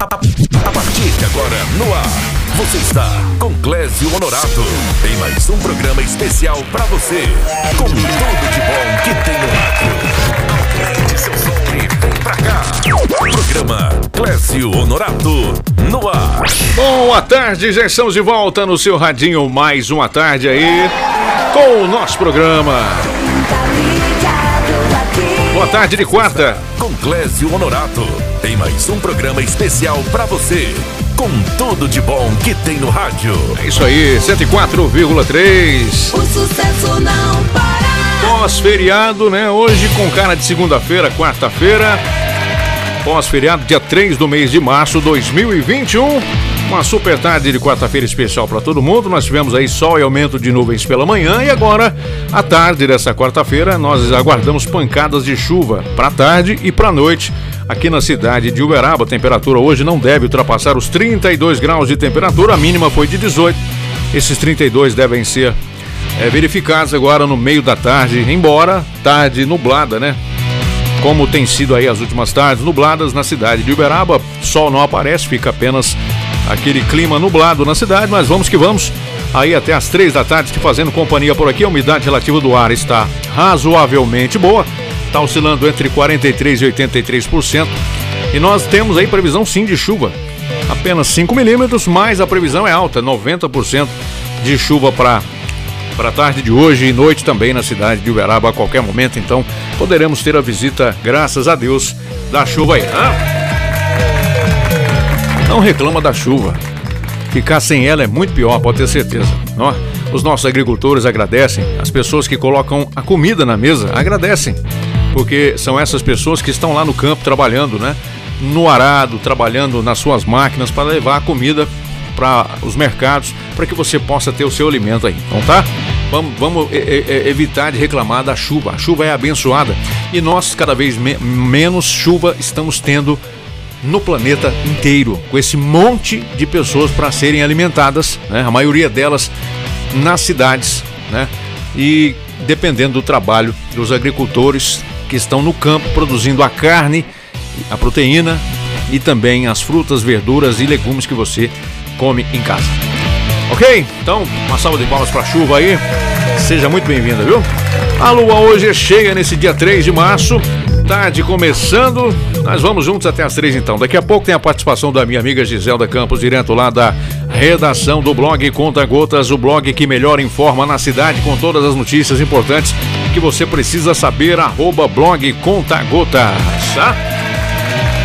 A partir de agora, no ar, você está com Clésio Honorato. Em mais um programa especial pra você. Com tudo de bom que tem no rádio. Aumente seu som e vem pra cá. Programa Clésio Honorato, no ar. Boa tarde, já estamos de volta no seu radinho. Mais uma tarde aí com o nosso programa. Boa tarde de quarta. Com Clésio Honorato. Em mais um programa especial pra você. Com tudo de bom que tem no rádio. É isso aí, 104,3. O sucesso não para. Pós-feriado, né? Hoje com cara de segunda-feira, quarta-feira. Pós-feriado, dia 3 do mês de março de 2021. Uma super tarde de quarta-feira especial para todo mundo. Nós tivemos aí sol e aumento de nuvens pela manhã e agora, à tarde dessa quarta-feira, nós aguardamos pancadas de chuva para tarde e para noite aqui na cidade de Uberaba. A temperatura hoje não deve ultrapassar os 32 graus de temperatura, a mínima foi de 18. Esses 32 devem ser é, verificados agora no meio da tarde, embora tarde nublada, né? Como tem sido aí as últimas tardes nubladas na cidade de Uberaba, sol não aparece, fica apenas aquele clima nublado na cidade, mas vamos que vamos. Aí até as três da tarde te fazendo companhia por aqui, a umidade relativa do ar está razoavelmente boa, está oscilando entre 43 e 83%. E nós temos aí previsão sim de chuva, apenas 5 milímetros, mas a previsão é alta, 90% de chuva para para a tarde de hoje e noite também na cidade de Uberaba a qualquer momento, então poderemos ter a visita, graças a Deus, da chuva aí. Não reclama da chuva. Ficar sem ela é muito pior, pode ter certeza. Ó, os nossos agricultores agradecem, as pessoas que colocam a comida na mesa agradecem, porque são essas pessoas que estão lá no campo trabalhando, né? No arado, trabalhando nas suas máquinas para levar a comida para os mercados, para que você possa ter o seu alimento aí, não tá? Vamos, vamos evitar de reclamar da chuva. A chuva é abençoada e nós cada vez me menos chuva estamos tendo no planeta inteiro, com esse monte de pessoas para serem alimentadas, né? A maioria delas nas cidades, né? E dependendo do trabalho dos agricultores que estão no campo produzindo a carne, a proteína e também as frutas, verduras e legumes que você come em casa. Ok? Então, uma salva de palmas para a chuva aí. Seja muito bem-vinda, viu? A lua hoje é cheia nesse dia 3 de março. Tarde começando. Nós vamos juntos até as três então. Daqui a pouco tem a participação da minha amiga Giselda Campos, direto lá da redação do blog Conta Gotas, o blog que melhor informa na cidade com todas as notícias importantes que você precisa saber. Arroba blog Conta Gotas, tá?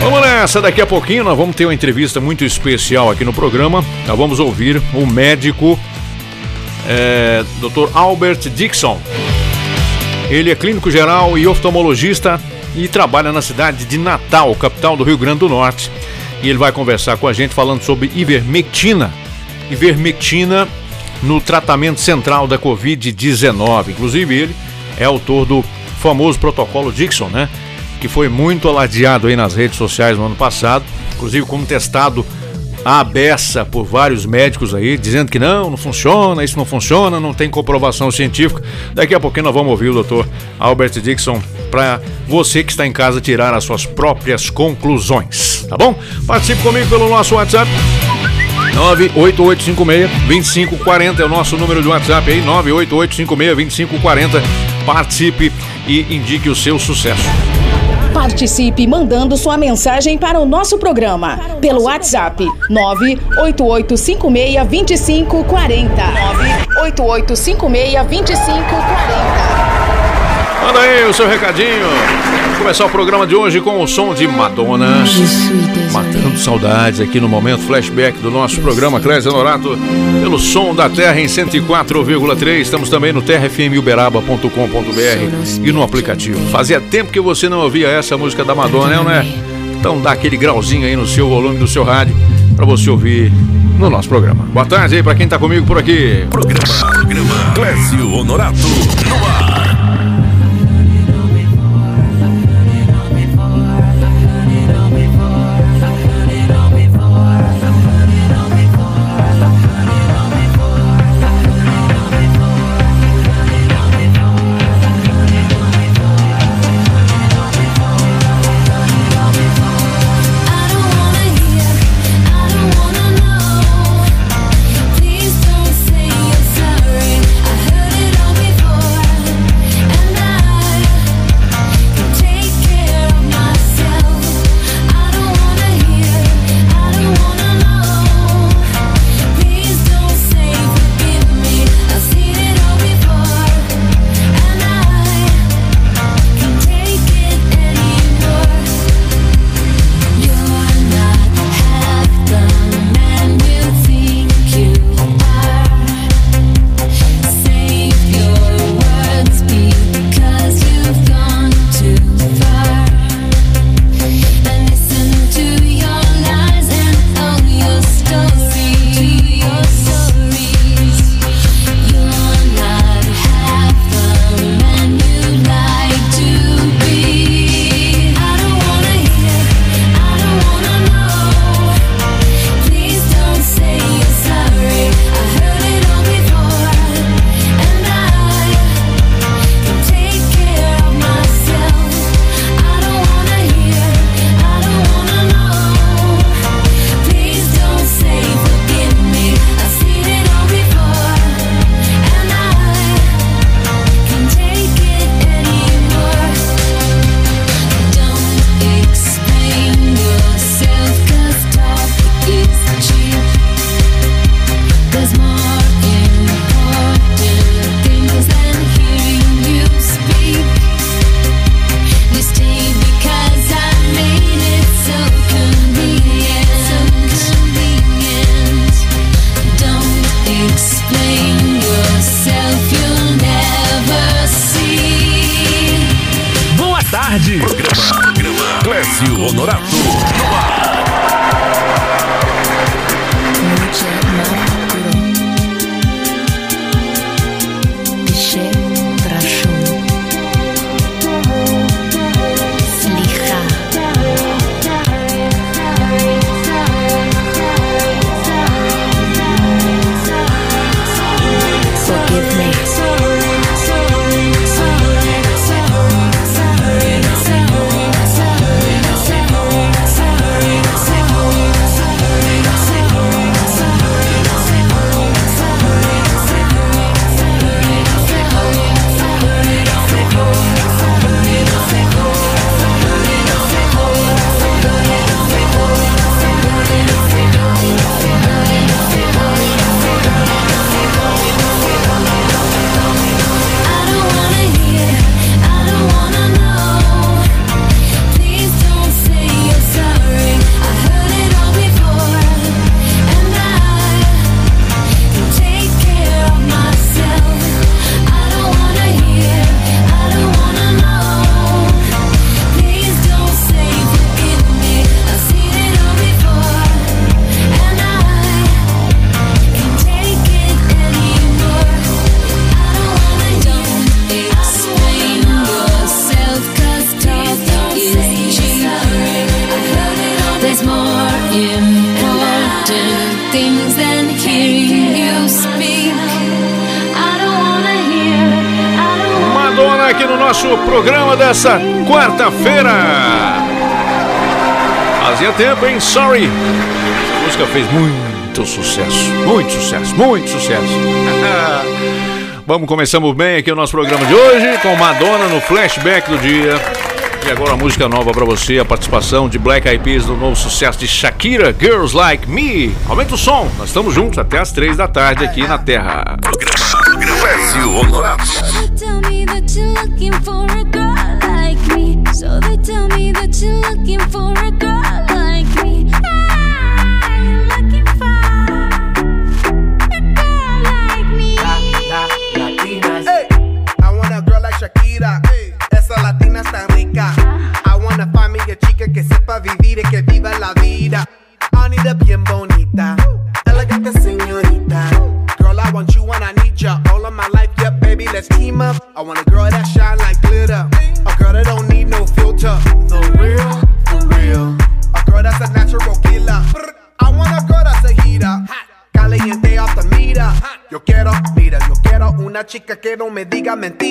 Vamos nessa, daqui a pouquinho nós vamos ter uma entrevista muito especial aqui no programa. Nós vamos ouvir o médico é, Dr. Albert Dixon. Ele é clínico geral e oftalmologista e trabalha na cidade de Natal, capital do Rio Grande do Norte. E ele vai conversar com a gente falando sobre ivermectina. Ivermectina no tratamento central da Covid-19. Inclusive, ele é autor do famoso protocolo Dixon, né? Que foi muito alardeado aí nas redes sociais no ano passado, inclusive como testado à beça por vários médicos aí, dizendo que não, não funciona, isso não funciona, não tem comprovação científica. Daqui a pouquinho nós vamos ouvir o doutor Albert Dixon para você que está em casa tirar as suas próprias conclusões, tá bom? Participe comigo pelo nosso WhatsApp. 98856-2540 é o nosso número de WhatsApp aí, 98856-2540. Participe e indique o seu sucesso. Participe mandando sua mensagem para o nosso programa pelo WhatsApp 988562540. 988562540. Manda aí o seu recadinho. Começar o programa de hoje com o som de Madonna. Matando saudades aqui no momento flashback do nosso programa Clésio Norato pelo som da Terra em 104,3. Estamos também no terrafmuberaba.com.br e no aplicativo. Fazia tempo que você não ouvia essa música da Madonna, né? Então dá aquele grauzinho aí no seu volume do seu rádio para você ouvir no nosso programa. Boa tarde aí para quem tá comigo por aqui. Programa, programa Clésio Honorato no ar. tarde. Programa, programa Clécio Honorato. dessa quarta-feira. Fazia tempo, hein? Sorry. Essa música fez muito sucesso. Muito sucesso, muito sucesso. Vamos, começamos bem aqui o nosso programa de hoje com Madonna no flashback do dia. E agora a música nova para você, a participação de Black Eyed Peas no novo sucesso de Shakira, Girls Like Me. Aumenta o som, nós estamos juntos até as três da tarde aqui na Terra. Brasil So they tell me that you're looking for a girl. prácticamente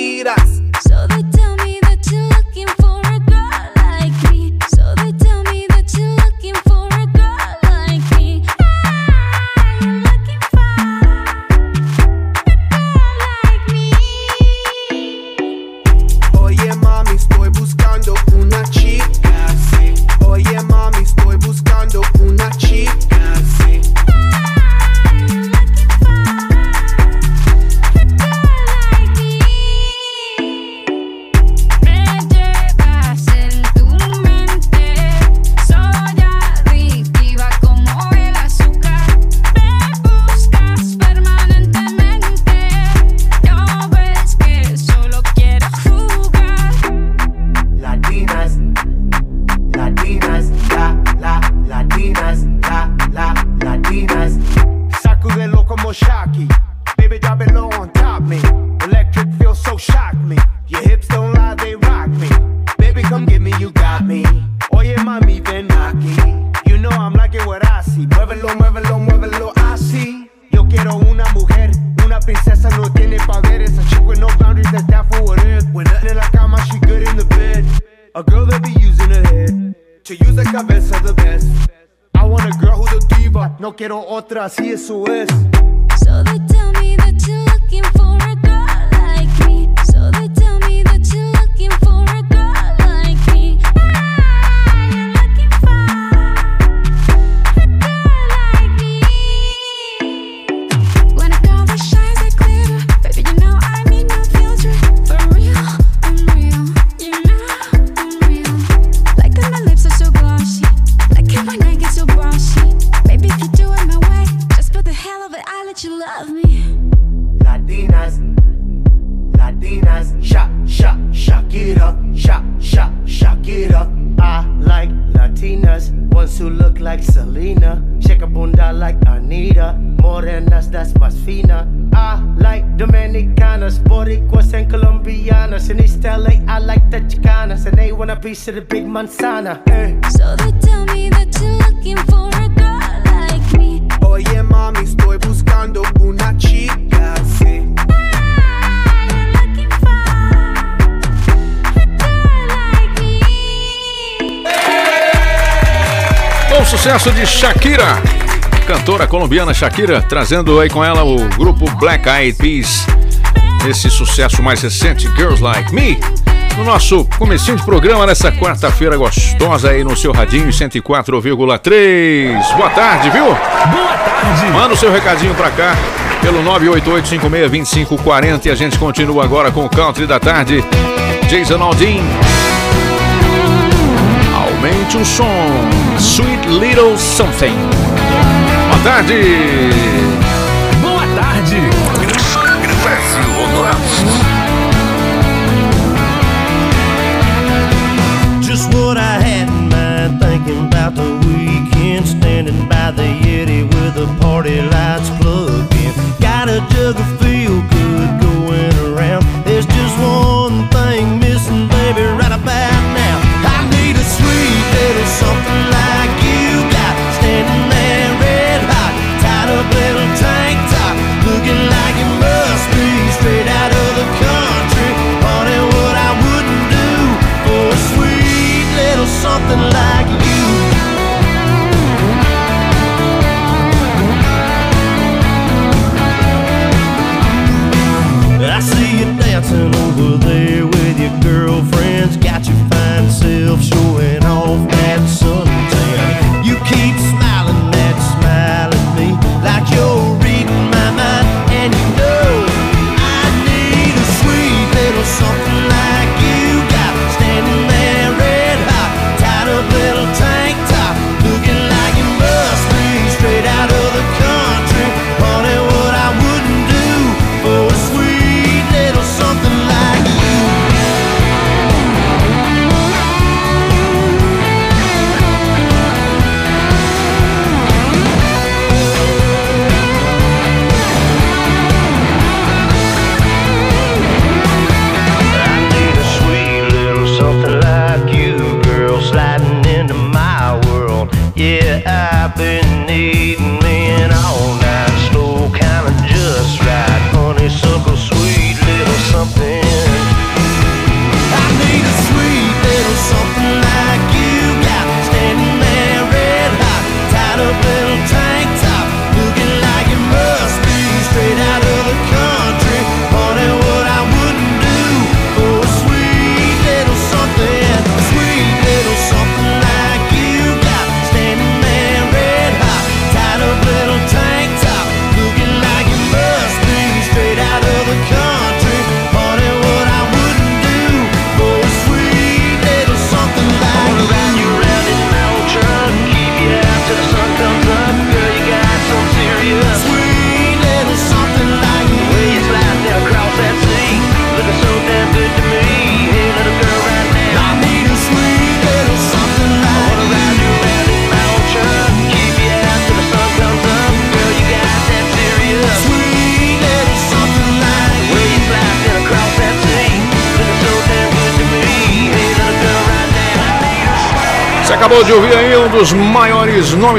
Shakira, trazendo aí com ela o grupo Black Eyed Peas, esse sucesso mais recente, Girls Like Me, no nosso comecinho de programa nessa quarta-feira gostosa aí no seu radinho 104,3. Boa tarde, viu? Boa tarde. Manda o seu recadinho pra cá pelo 988562540 e a gente continua agora com o Country da Tarde. Jason Aldean. Aumente o som. Sweet Little Something. tarde! Boa tarde! Just what I had in mind, thinking about the weekend, standing by the Yeti with the party lights plugged in. Got a jug of field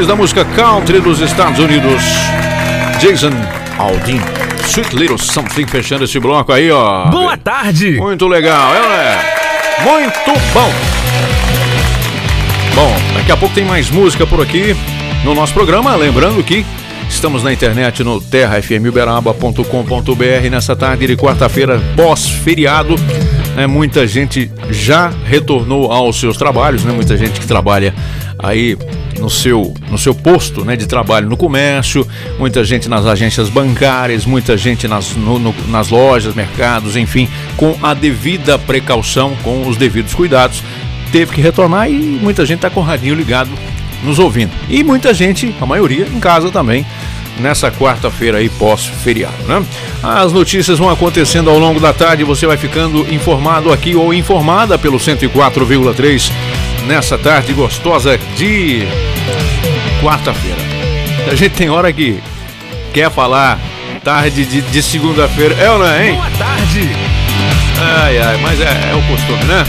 da música country dos Estados Unidos, Jason Aldean. Sweet Little Something fechando esse bloco aí, ó. Boa tarde. Muito legal, é, ou não é? Muito bom. Bom, daqui a pouco tem mais música por aqui no nosso programa. Lembrando que estamos na internet no terrafmuberaba.com.br nessa tarde de quarta-feira, pós-feriado. Né, muita gente já retornou aos seus trabalhos, né? Muita gente que trabalha aí no seu, no seu posto né, de trabalho no comércio, muita gente nas agências bancárias, muita gente nas, no- no- nas lojas, mercados, enfim, com a devida precaução, com os devidos cuidados, teve que retornar e muita gente está com o radinho ligado nos ouvindo. E muita gente, a maioria, em casa também, nessa quarta-feira aí pós-feriado, né? As notícias vão acontecendo ao longo da tarde, você vai ficando informado aqui ou informada pelo 104,3 nessa tarde gostosa de quarta-feira. A gente tem hora que quer falar tarde de, de segunda-feira, é ou não é, hein? Boa tarde. Ai, ai, mas é, é o costume, né?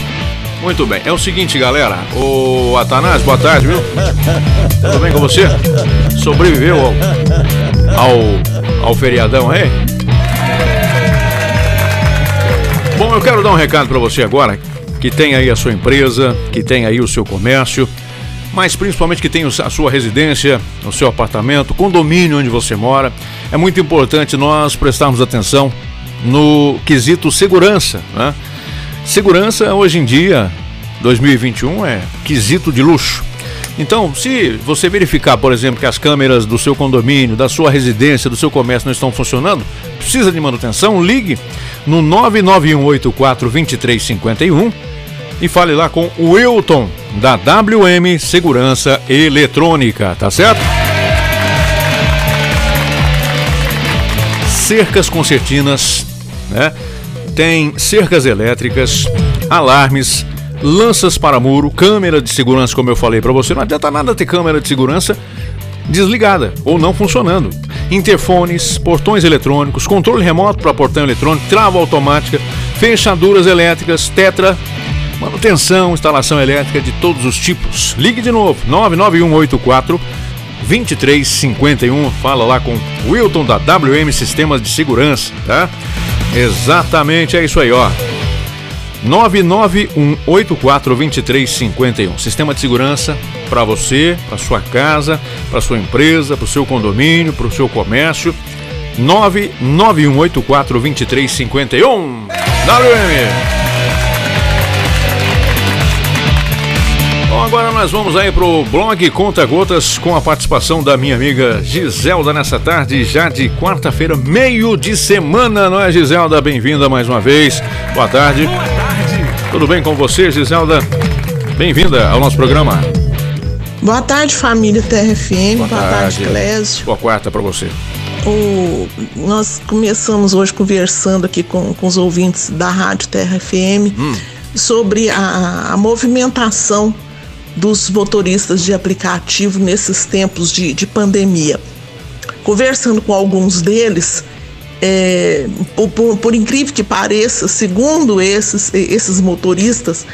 Muito bem, é o seguinte, galera. O Atanás, boa tarde, viu? Tudo bem com você? Sobreviveu ao, ao, ao feriadão aí? Bom, eu quero dar um recado para você agora, que tem aí a sua empresa, que tem aí o seu comércio, mas principalmente que tem a sua residência, o seu apartamento, condomínio onde você mora. É muito importante nós prestarmos atenção no quesito segurança, né? Segurança hoje em dia, 2021 é quesito de luxo. Então, se você verificar, por exemplo, que as câmeras do seu condomínio, da sua residência, do seu comércio não estão funcionando, precisa de manutenção, ligue no 991842351 e fale lá com o Wilton da WM Segurança Eletrônica, tá certo? Cercas concertinas, né? Tem cercas elétricas, alarmes, lanças para muro, câmera de segurança, como eu falei para você. Não adianta nada ter câmera de segurança desligada ou não funcionando. Interfones, portões eletrônicos, controle remoto para portão eletrônico, trava automática, fechaduras elétricas, tetra, manutenção, instalação elétrica de todos os tipos. Ligue de novo, 99184 2351. Fala lá com o Wilton da WM Sistemas de Segurança, tá? Exatamente, é isso aí, ó. 991842351. Sistema de segurança para você, para sua casa, para sua empresa, para o seu condomínio, para o seu comércio. 991842351. WM. Agora nós vamos aí pro blog Conta Gotas com a participação da minha amiga Giselda nessa tarde, já de quarta-feira, meio de semana, não é, Giselda? Bem-vinda mais uma vez. Boa tarde. Boa tarde. Tudo bem com você, Giselda? Bem-vinda ao nosso programa. Boa tarde, família TRFM. Boa, tarde, tarde. Clésio. Boa quarta para você. O- nós começamos hoje conversando aqui com, com os ouvintes da Rádio TRFM sobre a, a movimentação dos motoristas de aplicativo nesses tempos de, de pandemia. Conversando com alguns deles, é, por, por- incrível que pareça, segundo esses, esses motoristas,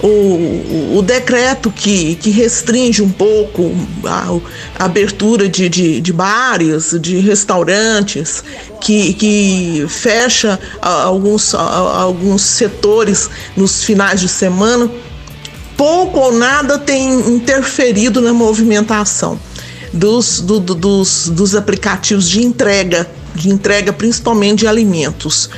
o, o, decreto que, que restringe um pouco a, a abertura de, de, de bares, de restaurantes, que, que fecha alguns, alguns setores nos finais de semana, pouco ou nada tem interferido na movimentação dos, do- do- dos, dos aplicativos de entrega, de entrega principalmente de alimentos.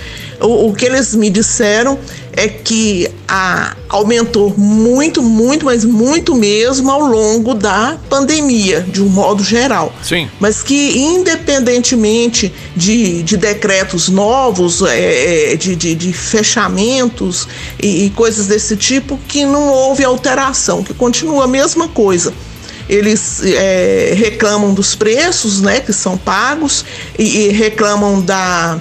O, o que eles me disseram é que a, aumentou muito, muito, mas muito mesmo ao longo da pandemia, de um modo geral Sim. mas que independentemente de, de decretos novos, é, é, de, de, de fechamentos e, e coisas desse tipo, que não houve alteração, que continua a mesma coisa. Eles é, reclamam dos preços né, que são pagos e, e reclamam da,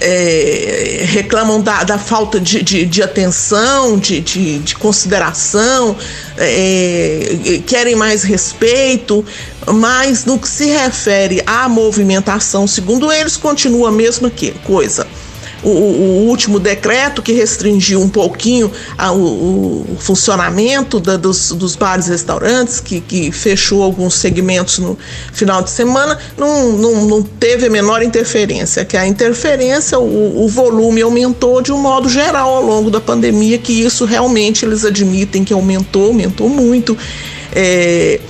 é, reclamam da, da falta de, de, de atenção, de, de, de consideração, é, querem mais respeito, mas no que se refere à movimentação, segundo eles, continua a mesma que, coisa. O, o- último decreto que restringiu um pouquinho a- o, o funcionamento da- dos, dos bares e restaurantes, que, que fechou alguns segmentos no final de semana, não, não, não teve a menor interferência. Que a interferência, o, o volume aumentou de um modo geral ao longo da pandemia, que isso realmente eles admitem que aumentou, aumentou muito. É,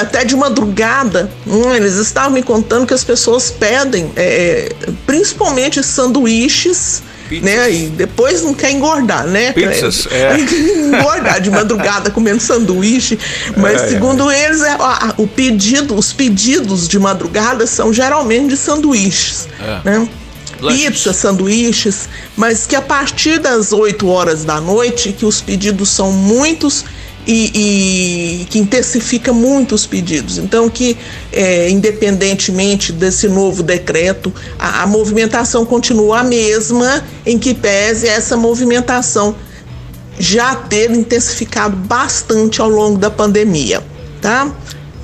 até de madrugada, hum, eles estavam me contando que as pessoas pedem, é, principalmente sanduíches, Pizzas. né? E depois não quer engordar, né? Pizzas, é. engordar de madrugada comendo sanduíche, mas É, é. segundo eles, é, a- o pedido, os pedidos de madrugada são geralmente de sanduíches, É. né? Pizza, sanduíches, mas que a partir das 8 horas da noite, que os pedidos são muitos e, e que intensifica muito os pedidos. Então, que é, independentemente desse novo decreto, a, a movimentação continua a mesma, em que pese essa movimentação já ter intensificado bastante ao longo da pandemia, tá?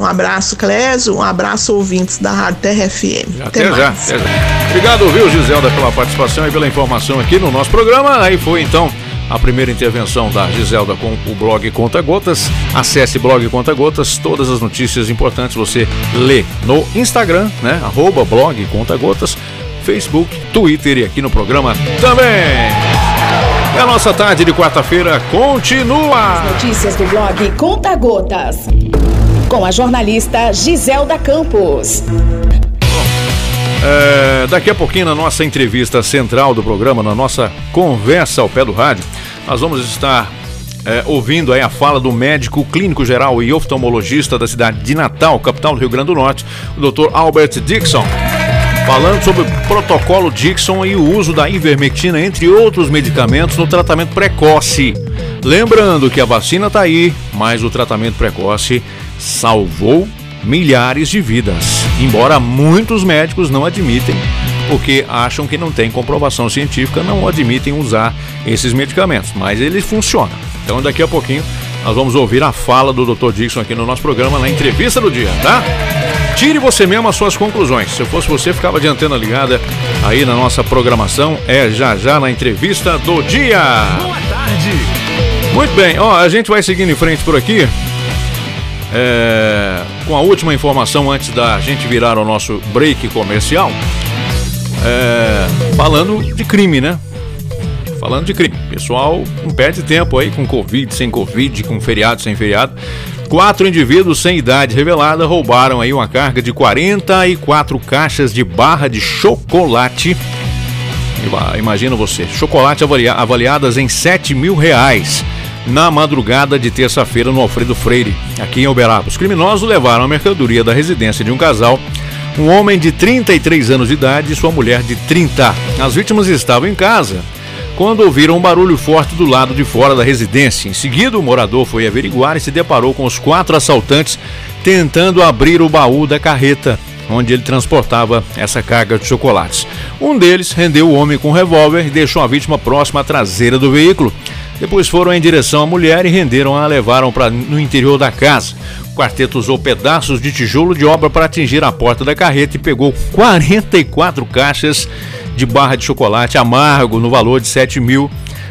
Um abraço, Clésio, um abraço, ouvintes da Rádio Terra FM. Até, já, até já. Obrigado, viu, Giselda, pela participação e pela informação aqui no nosso programa. Aí foi então a primeira intervenção da Giselda com o blog Conta Gotas. Acesse blog Conta Gotas, todas as notícias importantes você lê no Instagram, né? Arroba blog Conta Gotas, Facebook, Twitter e aqui no programa também. E a nossa tarde de quarta-feira continua. Notícias do blog Conta Gotas. Com a jornalista Giselda Campos. É, daqui a pouquinho, na nossa entrevista central do programa, na nossa conversa ao pé do rádio, nós vamos estar é, ouvindo aí a fala do médico clínico geral e oftalmologista da cidade de Natal, capital do Rio Grande do Norte, o Dr. Albert Dixon. Falando sobre o protocolo Dixon e o uso da ivermectina, entre outros medicamentos, no tratamento precoce. Lembrando que a vacina está aí, mas o tratamento precoce salvou milhares de vidas. Embora muitos médicos não admitem, porque acham que não tem comprovação científica, não admitem usar esses medicamentos, mas eles funcionam. Então daqui a pouquinho nós vamos ouvir a fala do Dr. Dixon aqui no nosso programa, na entrevista do dia, tá? Tire você mesmo as suas conclusões. Se eu fosse você, ficava de antena ligada aí na nossa programação. É já já na entrevista do dia. Boa tarde. Muito bem, ó, a gente vai seguindo em frente por aqui. É, com a última informação antes da gente virar o nosso break comercial. É, falando de crime, né? Falando de crime. Pessoal não perde tempo aí com Covid, sem Covid, com feriado, sem feriado. Quatro indivíduos sem idade revelada roubaram aí uma carga de 44 caixas de barra de chocolate. Ima- Imagina você, chocolate avalia- avaliadas em 7 mil reais na madrugada de terça-feira no Alfredo Freire, aqui em Uberaba. Os criminosos levaram a mercadoria da residência de um casal, um homem de 33 anos de idade e sua mulher de 30. As vítimas estavam em casa quando ouviram um barulho forte do lado de fora da residência. Em seguida, o morador foi averiguar e se deparou com os quatro assaltantes tentando abrir o baú da carreta onde ele transportava essa carga de chocolates. Um deles rendeu o homem com um revólver e deixou a vítima próxima à traseira do veículo. Depois foram em direção à mulher e renderam a levaram para no interior da casa. O quarteto usou pedaços de tijolo de obra para atingir a porta da carreta e pegou 44 caixas de barra de chocolate amargo no valor de 7 mil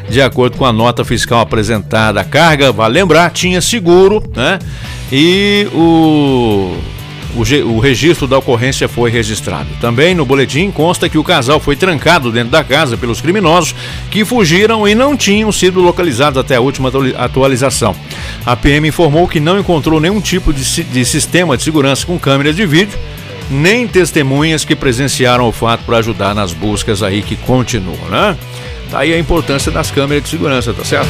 De acordo com a nota fiscal apresentada, a carga, vale lembrar, tinha seguro, né? E o o, o registro da ocorrência foi registrado. Também no boletim consta que o casal foi trancado dentro da casa pelos criminosos que fugiram e não tinham sido localizados até a última atuali- atualização. A PM informou que não encontrou nenhum tipo de, de sistema de segurança com câmeras de vídeo, nem testemunhas que presenciaram o fato para ajudar nas buscas aí que continuam, né? Tá aí a importância das câmeras de segurança, tá certo?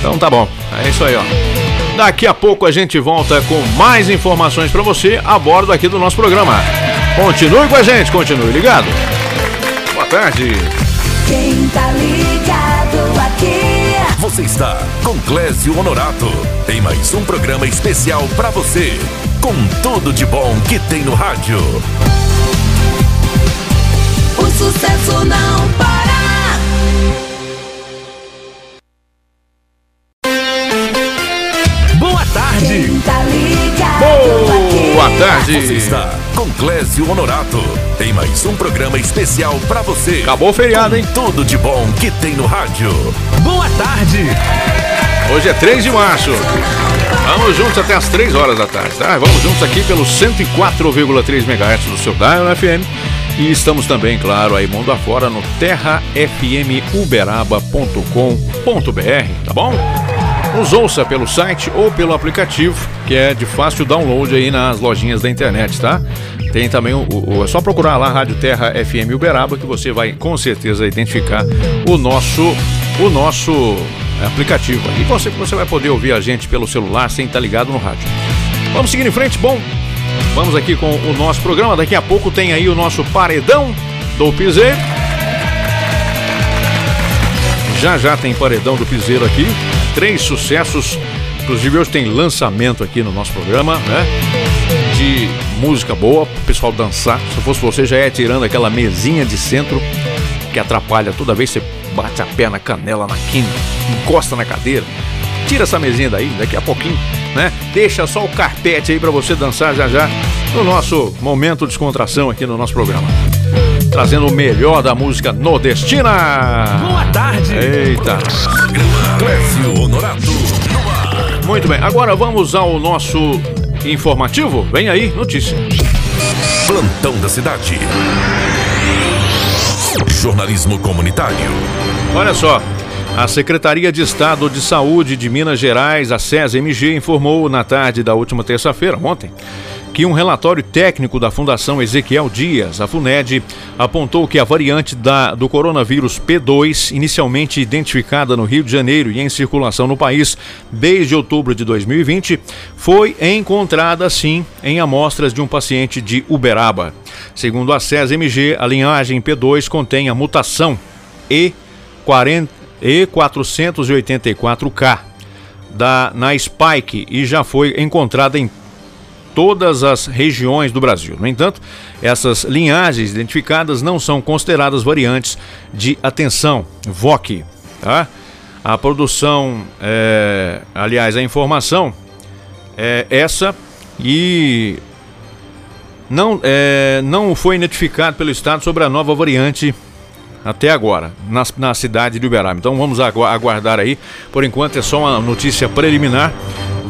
Então tá bom, é isso aí, ó. Daqui a pouco a gente volta com mais informações para você a bordo aqui do nosso programa. Continue com a gente, continue ligado. Boa tarde. Quem tá ligado aqui? Você está com Clésio Honorato em mais um programa especial para você, com tudo de bom que tem no rádio. O sucesso não para. Boa tarde. Você está com Clésio Honorato em mais um programa especial para você. Acabou o feriado, hein? Tudo de bom que tem no rádio. Boa tarde. Hoje é 3 de março. Vamos juntos até as 3 horas da tarde, tá? Vamos juntos aqui pelo 104,3 MHz do seu Dial FM. E estamos também, claro, aí mundo afora no terrafmuberaba.com.br, tá bom? Nos ouça pelo site ou pelo aplicativo, que é de fácil download aí nas lojinhas da internet, tá? Tem também o, o- é só procurar lá Rádio Terra FM Uberaba que você vai com certeza identificar o nosso o nosso aplicativo. E você você vai poder ouvir a gente pelo celular sem estar ligado no rádio. Vamos seguir em frente, bom. Vamos aqui com o nosso programa. Daqui a pouco tem aí o nosso paredão do Piseiro. Já já tem paredão do Piseiro aqui. Três sucessos. Inclusive hoje tem lançamento aqui no nosso programa, né? De música boa pro pessoal dançar. Se fosse você, já ia tirando aquela mesinha de centro que atrapalha toda vez que você bate a pé na canela, na quina, encosta na cadeira. Tira essa mesinha daí, daqui a pouquinho, né? Deixa só o carpete aí pra você dançar já já no nosso momento de descontração aqui no nosso programa. Trazendo o melhor da música nordestina. Boa tarde. Eita. Clésio Honorato. Muito bem, agora vamos ao nosso informativo. Vem aí, notícia. Plantão da cidade. Jornalismo comunitário. Olha só, a Secretaria de Estado de Saúde de Minas Gerais, a SESMG, informou na tarde da última terça-feira, ontem, que um relatório técnico da Fundação Ezequiel Dias, a FUNED, apontou que a variante da- do coronavírus P2, inicialmente identificada no Rio de Janeiro e em circulação no país desde outubro de 2020, foi encontrada sim em amostras de um paciente de Uberaba. Segundo a SESMG, a linhagem P2 contém a mutação E40 E484K da, na Spike e já foi encontrada em todas as regiões do Brasil. No entanto, essas linhagens identificadas não são consideradas variantes de atenção, VOC. Tá? A produção, é, aliás, a informação é essa e não, é, não foi identificado pelo Estado sobre a nova variante até agora, na, na cidade de Uberaba. Então vamos agu- aguardar aí. Por enquanto é só uma notícia preliminar.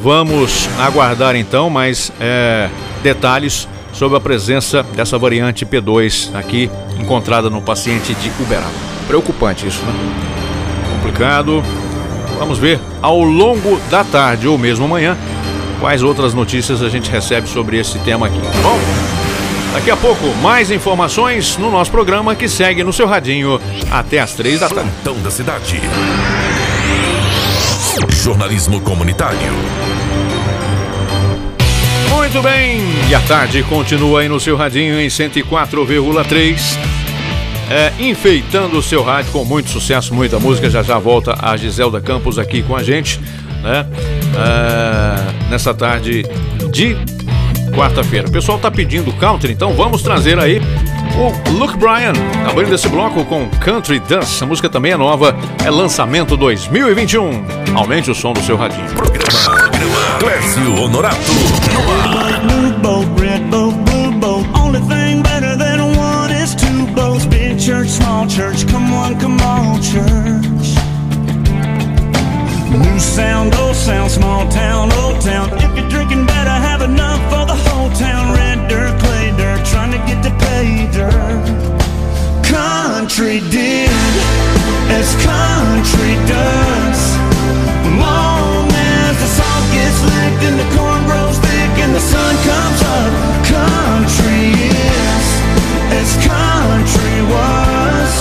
Vamos aguardar então mais é, detalhes sobre a presença dessa variante P2 aqui encontrada no paciente de Uberaba. Preocupante isso, né? Complicado. Vamos ver ao longo da tarde ou mesmo amanhã quais outras notícias a gente recebe sobre esse tema aqui, tá bom? Daqui a pouco, mais informações no nosso programa que segue no seu radinho até as três da tarde. Plantão da cidade. Jornalismo comunitário. Muito bem, e a tarde continua aí no seu radinho em 104,3. É, enfeitando o seu rádio com muito sucesso, muita música. Já já volta a Giselda Campos aqui com a gente, né? É, nessa tarde de quarta-feira. O pessoal tá pedindo country, então vamos trazer aí o Luke Bryan, abrindo esse bloco com Country Dance. A música também é nova, é lançamento 2021. Aumente o som do seu radinho. Programa Clésio Honorato no. Blue boat, red boat, blue boat. Only thing better than one is two boats. Big church church, small church, come on, come on, church. New sound, old sound, small town, old town. If you're drinking, better have enough for the whole town. Red dirt, clay dirt, trying to get to pay dirt. Country did as country does. Long as the salt gets licked and the corn grows thick and the sun comes up, country is as country was.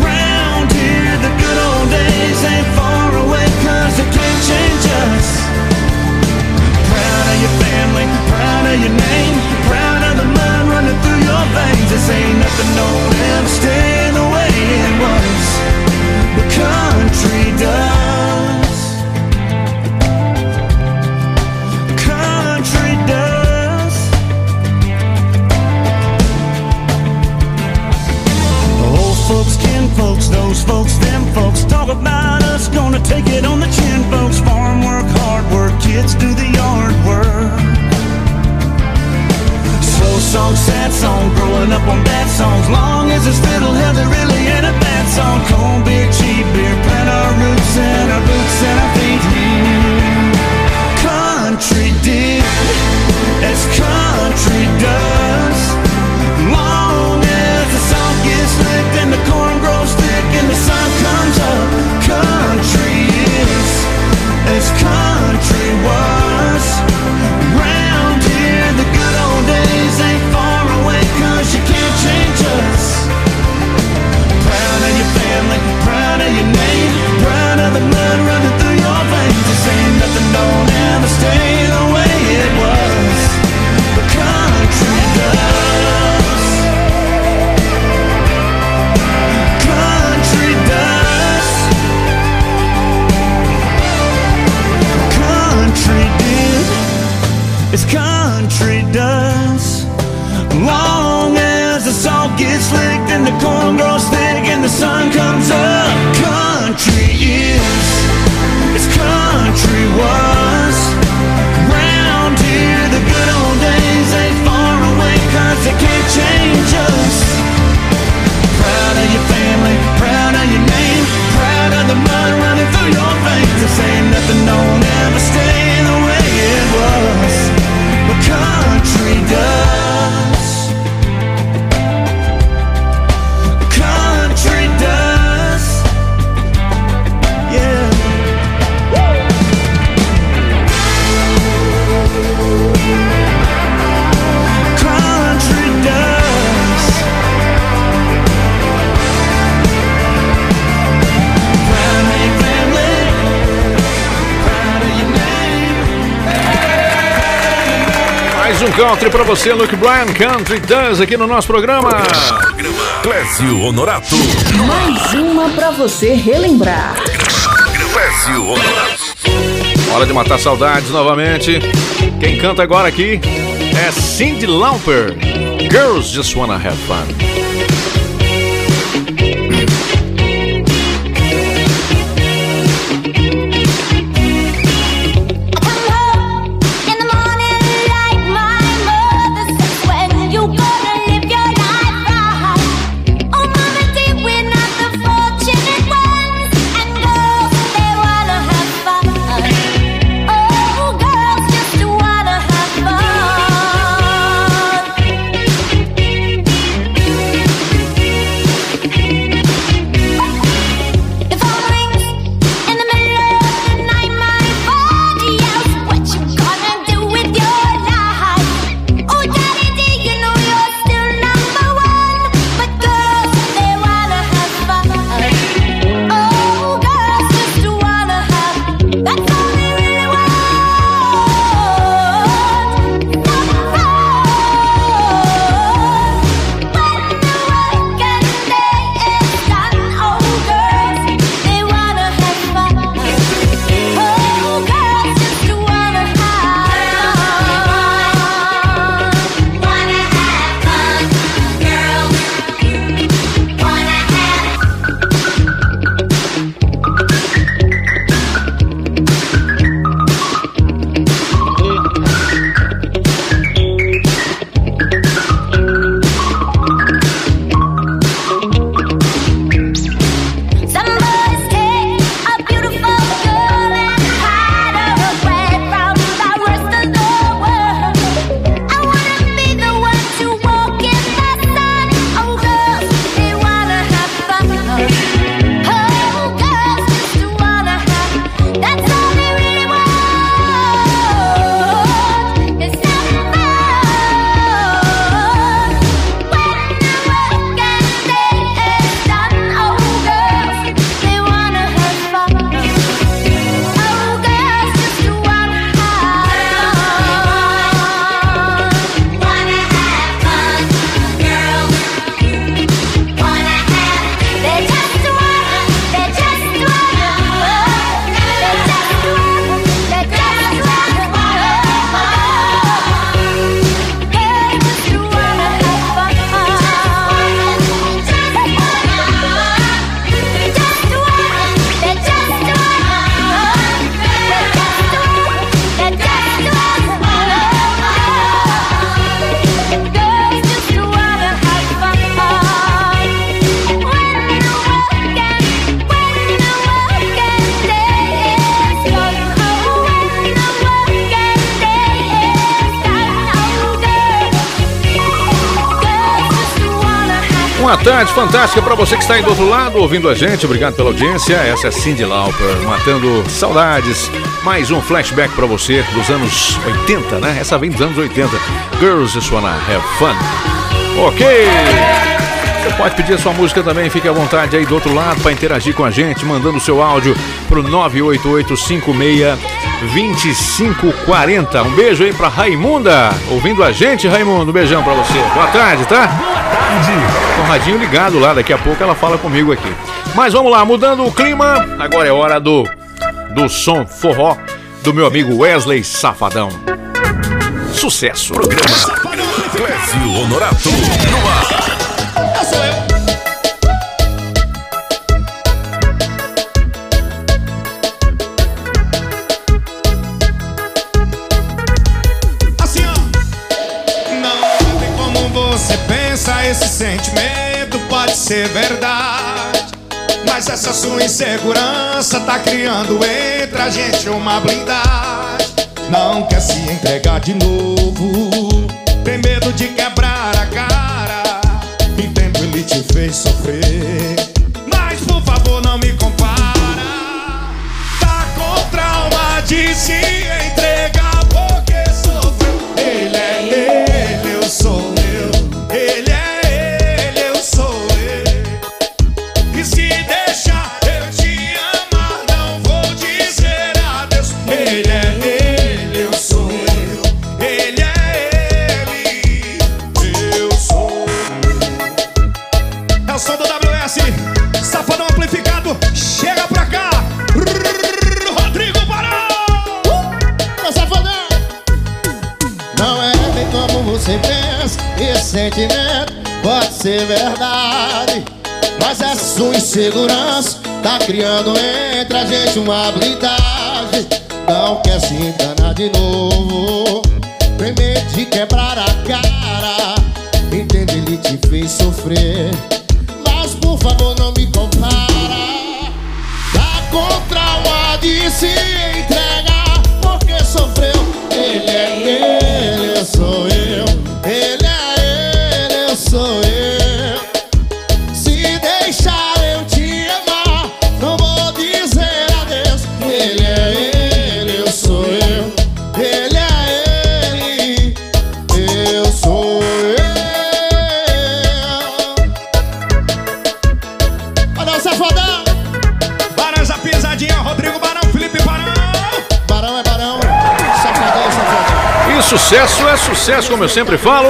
Around here, the good old days ain't far away, cause they can't change us. Proud of your family, proud of your name, proud of the mud running through your veins. This ain't nothing no Gonna take it on the chin, folks. Farm work, hard work, kids do the yard work. Slow song, sad song, growing up on bad songs. Long as it's fiddle it really ain't a bad song. Cold beer, cheap beer, plant our roots and our boots and our feet here. Country did as country does. Você, Luke Bryan, Country Does, aqui no nosso programa. Clésio Honorato. Mais uma pra você relembrar. Clésio Honorato. Hora de matar saudades novamente. Quem canta agora aqui é Cindy Lauper. Girls Just Wanna Have Fun. Fantástica para você que está aí do outro lado, ouvindo a gente. Obrigado pela audiência. Essa é Cindy Lauper, matando saudades. Mais um flashback para você dos anos 80, né? Essa vem dos anos 80. Girls Just Wanna Have Fun. Ok. Você pode pedir a sua música também, fique à vontade aí do outro lado para interagir com a gente, mandando o seu áudio pro 988562540. Um beijo aí pra Raimunda, ouvindo a gente, Raimundo. Um beijão pra você. Boa tarde, tá? Conradinho ligado lá, daqui a pouco ela fala comigo aqui. Mas vamos lá, mudando o clima, agora é hora do do som forró do meu amigo Wesley Safadão. Sucesso. Programa Clésio Honorato no ar. Assim, ser verdade. Mas essa sua insegurança tá criando entre a gente uma blindagem. Não quer se entregar de novo. Tem medo de quebrar a cara. Entendo, ele te fez sofrer. Mas por favor, não me compara. Tá com trauma de se você pensa, esse sentimento pode ser verdade. Mas essa sua insegurança tá criando entre a gente uma blindagem. Não quer se enganar de novo, tem medo de quebrar a cara. Entende, ele te fez sofrer. Mas por favor, não me compara. Tá com trauma de se entregar sucesso é sucesso, como eu sempre falo.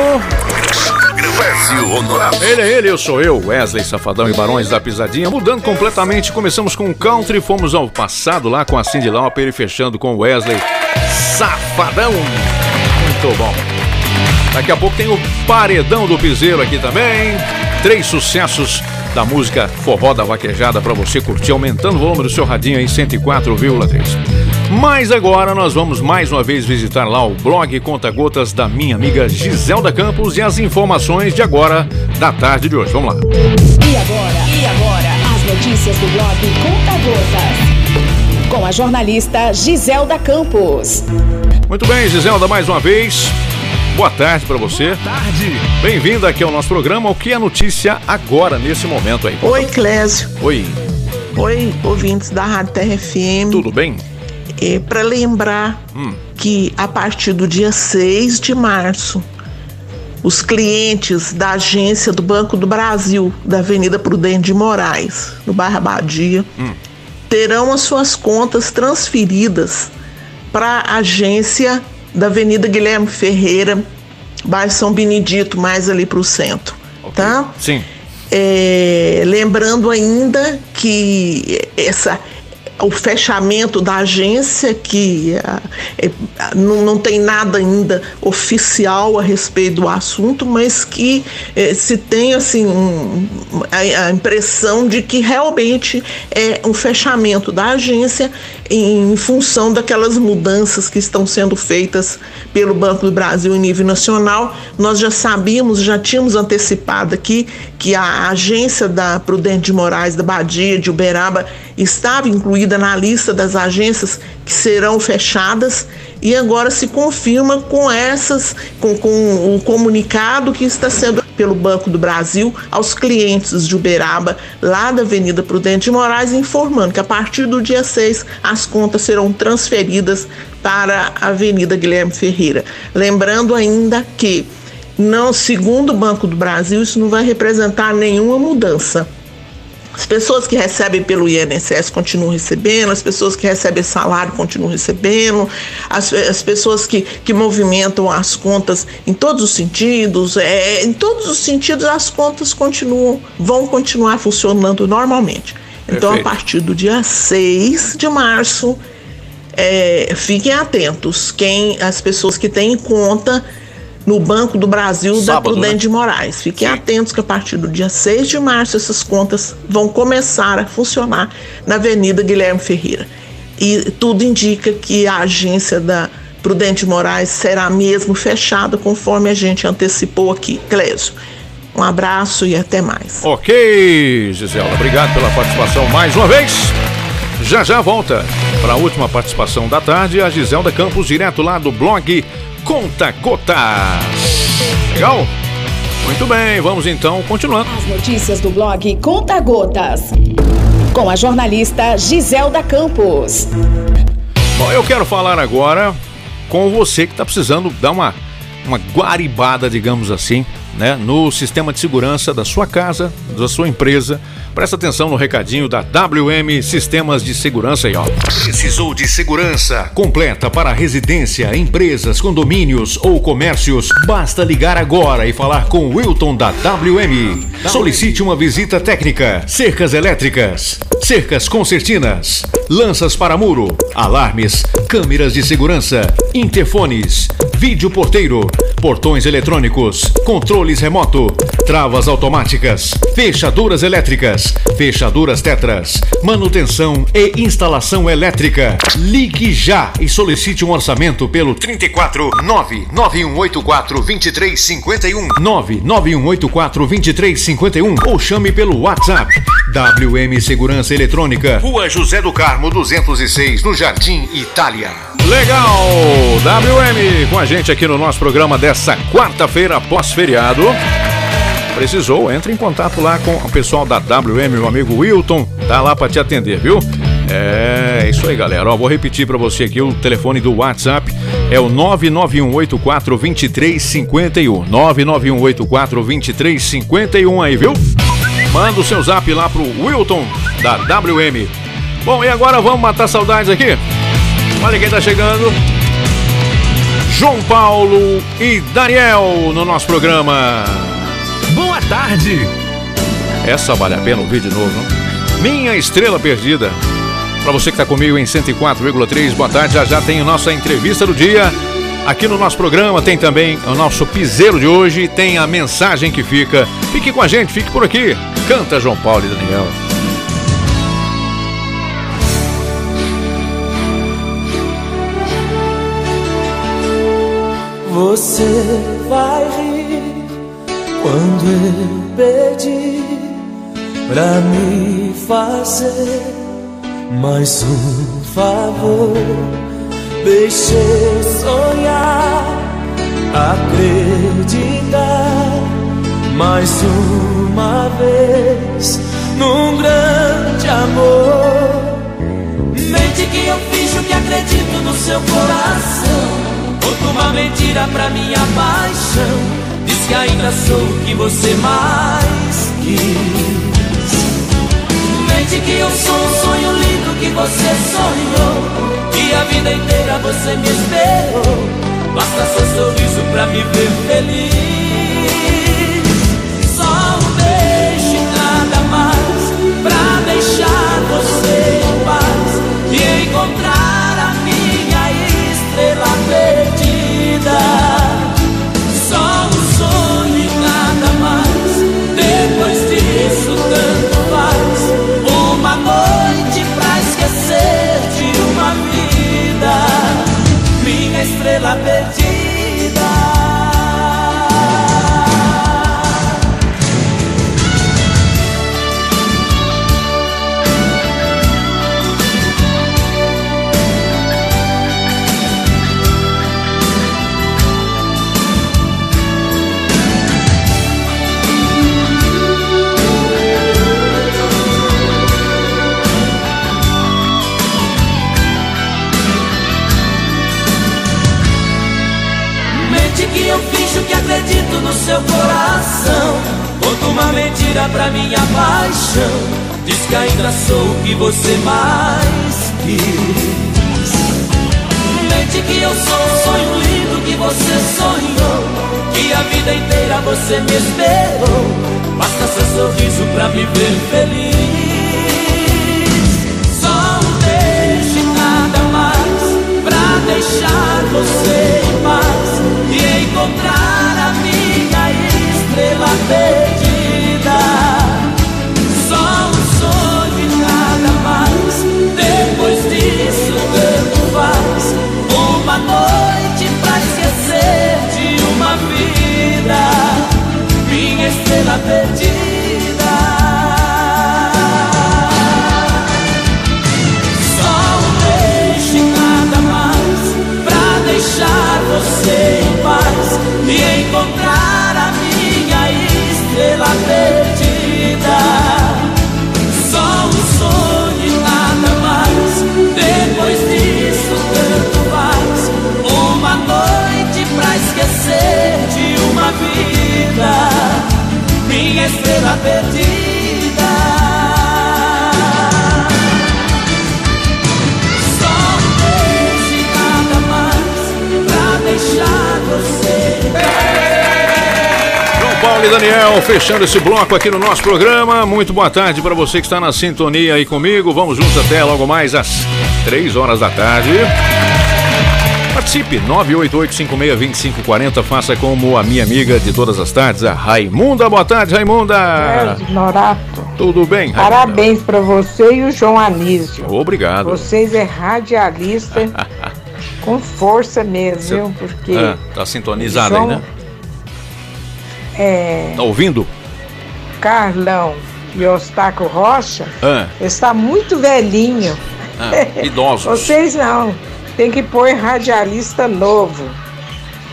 Ele é ele, eu sou eu, Wesley Safadão e Barões da Pisadinha. Mudando completamente, começamos com o country, fomos ao passado lá com a Cindy Lauper e fechando com o Wesley Safadão. Muito bom. Daqui a pouco tem o Paredão do Piseiro aqui também. Três sucessos da música Forró da Vaquejada para você curtir, aumentando o volume do seu radinho aí, 104,3. Mas agora nós vamos mais uma vez visitar lá o blog Conta Gotas da minha amiga Giselda Campos e as informações de agora da tarde de hoje. Vamos lá. E agora? E agora? As notícias do blog Conta Gotas. Com a jornalista Giselda Campos. Muito bem, Giselda, mais uma vez. Boa tarde para você. Tarde. Bem-vinda aqui ao nosso programa. O que é notícia agora, nesse momento aí? Oi, Clésio. Oi, Oi, ouvintes da Rádio Terra FM. tudo bem? É, Para lembrar Hum. que a partir do dia 6 de março, os clientes da agência do Banco do Brasil, da Avenida Prudente de Moraes, no bairro Abadia, terão as suas contas transferidas para a agência da Avenida Guilherme Ferreira, bairro São Benedito, mais ali para o centro. Tá? Sim. É, lembrando ainda que essa o fechamento da agência que é, não, não tem nada ainda oficial a respeito do assunto, mas que eh, se tem assim um- a, a impressão de que realmente é um fechamento da agência em função daquelas mudanças que estão sendo feitas pelo Banco do Brasil em nível nacional. Nós já sabíamos, já tínhamos antecipado aqui que a agência da Prudente de Moraes, da Badia, de Uberaba, estava incluída na lista das agências que serão fechadas e agora se confirma com essas, com, com o comunicado que está sendo pelo Banco do Brasil aos clientes de Uberaba, lá da Avenida Prudente de Moraes, informando que a partir do dia 6 as contas serão transferidas para a Avenida Guilherme Ferreira. Lembrando ainda que não, segundo o Banco do Brasil, isso não vai representar nenhuma mudança. As pessoas que recebem pelo INSS continuam recebendo, as pessoas que recebem salário continuam recebendo, as, as pessoas que, que movimentam as contas em todos os sentidos, é, em todos os sentidos as contas continuam, vão continuar funcionando normalmente. Então, Perfeito. a partir do dia 6 de março, é, fiquem atentos. Quem, as pessoas que têm conta no Banco do Brasil da Sábado, Prudente né? de Moraes. Fiquem atentos que a partir do dia 6 de março essas contas vão começar a funcionar na Avenida Guilherme Ferreira. E tudo indica que a agência da Prudente de Moraes será mesmo fechada, conforme a gente antecipou aqui. Clésio, um abraço e até mais. Ok, Gisela, obrigado pela participação mais uma vez. Já já volta para a última participação da tarde, a Giselda Campos, direto lá do blog Conta Gotas. Legal? Muito bem, vamos então continuando. As notícias do blog Conta Gotas. Com a jornalista Giselda Campos. Bom, eu quero falar agora com você que está precisando dar uma, uma guaribada, digamos assim, né, no sistema de segurança da sua casa, da sua empresa. Presta atenção no recadinho da WM Sistemas de Segurança aí, ó. Precisou de segurança completa para residência, empresas, condomínios ou comércios? Basta ligar agora e falar com o Wilton da WM. Solicite uma visita técnica. Cercas elétricas, cercas concertinas, lanças para muro, alarmes, câmeras de segurança, interfones, vídeo porteiro, portões eletrônicos, controles remoto, travas automáticas, fechaduras elétricas, fechaduras tetras, manutenção e instalação elétrica. Ligue já e solicite um orçamento pelo 34 99184 2351 99184 2351 ou chame pelo WhatsApp WM Segurança Eletrônica, Rua José do Carmo 206, no Jardim Itália. Legal! WM com a gente aqui no nosso programa dessa quarta-feira pós-feriado. Precisou, entre em contato lá com o pessoal da WM, meu amigo Wilton, tá lá pra te atender, viu? É, isso aí, galera. Ó, vou repetir pra você aqui o telefone do WhatsApp é o 991842351. 991842351 aí, viu? Manda o seu zap lá pro Wilton da WM. Bom, e agora vamos matar saudades aqui? Olha quem tá chegando. João Paulo e Daniel no nosso programa. Boa tarde. Essa vale a pena ouvir de novo, não? Minha Estrela Perdida. Pra você que tá comigo em 104,3, boa tarde. Já já tem a nossa entrevista do dia. Aqui no nosso programa tem também o nosso piseiro de hoje, tem a mensagem que fica. Fique com a gente, fique por aqui. Canta João Paulo e Daniel. Você vai rir quando eu pedir pra me fazer mais um favor. Deixe eu sonhar, acreditar mais uma vez num grande amor. Mente que eu finjo que acredito no seu coração. Conta uma mentira pra minha paixão. Que ainda sou o que você mais quis. Mente que eu sou um sonho lindo que você sonhou. Que a vida inteira você me esperou. Basta seu sorriso pra me ver feliz. Estrela perdida. Seu coração. Conto uma mentira pra minha paixão. Diz que ainda sou o que você mais quis. Mente que eu sou um sonho lindo que você sonhou. Que a vida inteira você me esperou. Basta seu sorriso pra me ver feliz. Só um beijo e nada mais pra deixar você em paz e encontrar estrela perdida. Só um sonho e nada mais. Depois disso, tanto faz. Uma noite pra esquecer de uma vida. Minha estrela perdida. Você em paz e encontrar estrela perdida. Só um beijo e nada mais pra deixar você. João Paulo e Daniel fechando esse bloco aqui no nosso programa. Muito boa tarde para você que está na sintonia aí comigo. Vamos juntos até logo mais às 3 horas da tarde. Participe, 988562540. Faça como a minha amiga de todas as tardes, a Raimunda. Boa tarde, Raimunda. Sérgio Norato, Tudo bem, Raimunda? parabéns pra você e o João Anísio. Obrigado. Vocês é radialista com força mesmo, viu? Porque Ah, tá sintonizado aí, João- né? é, Tá ouvindo? Carlão e Ostaco Rocha Ah, está muito velhinho. ah, idosos. Vocês não. Tem que pôr radialista novo.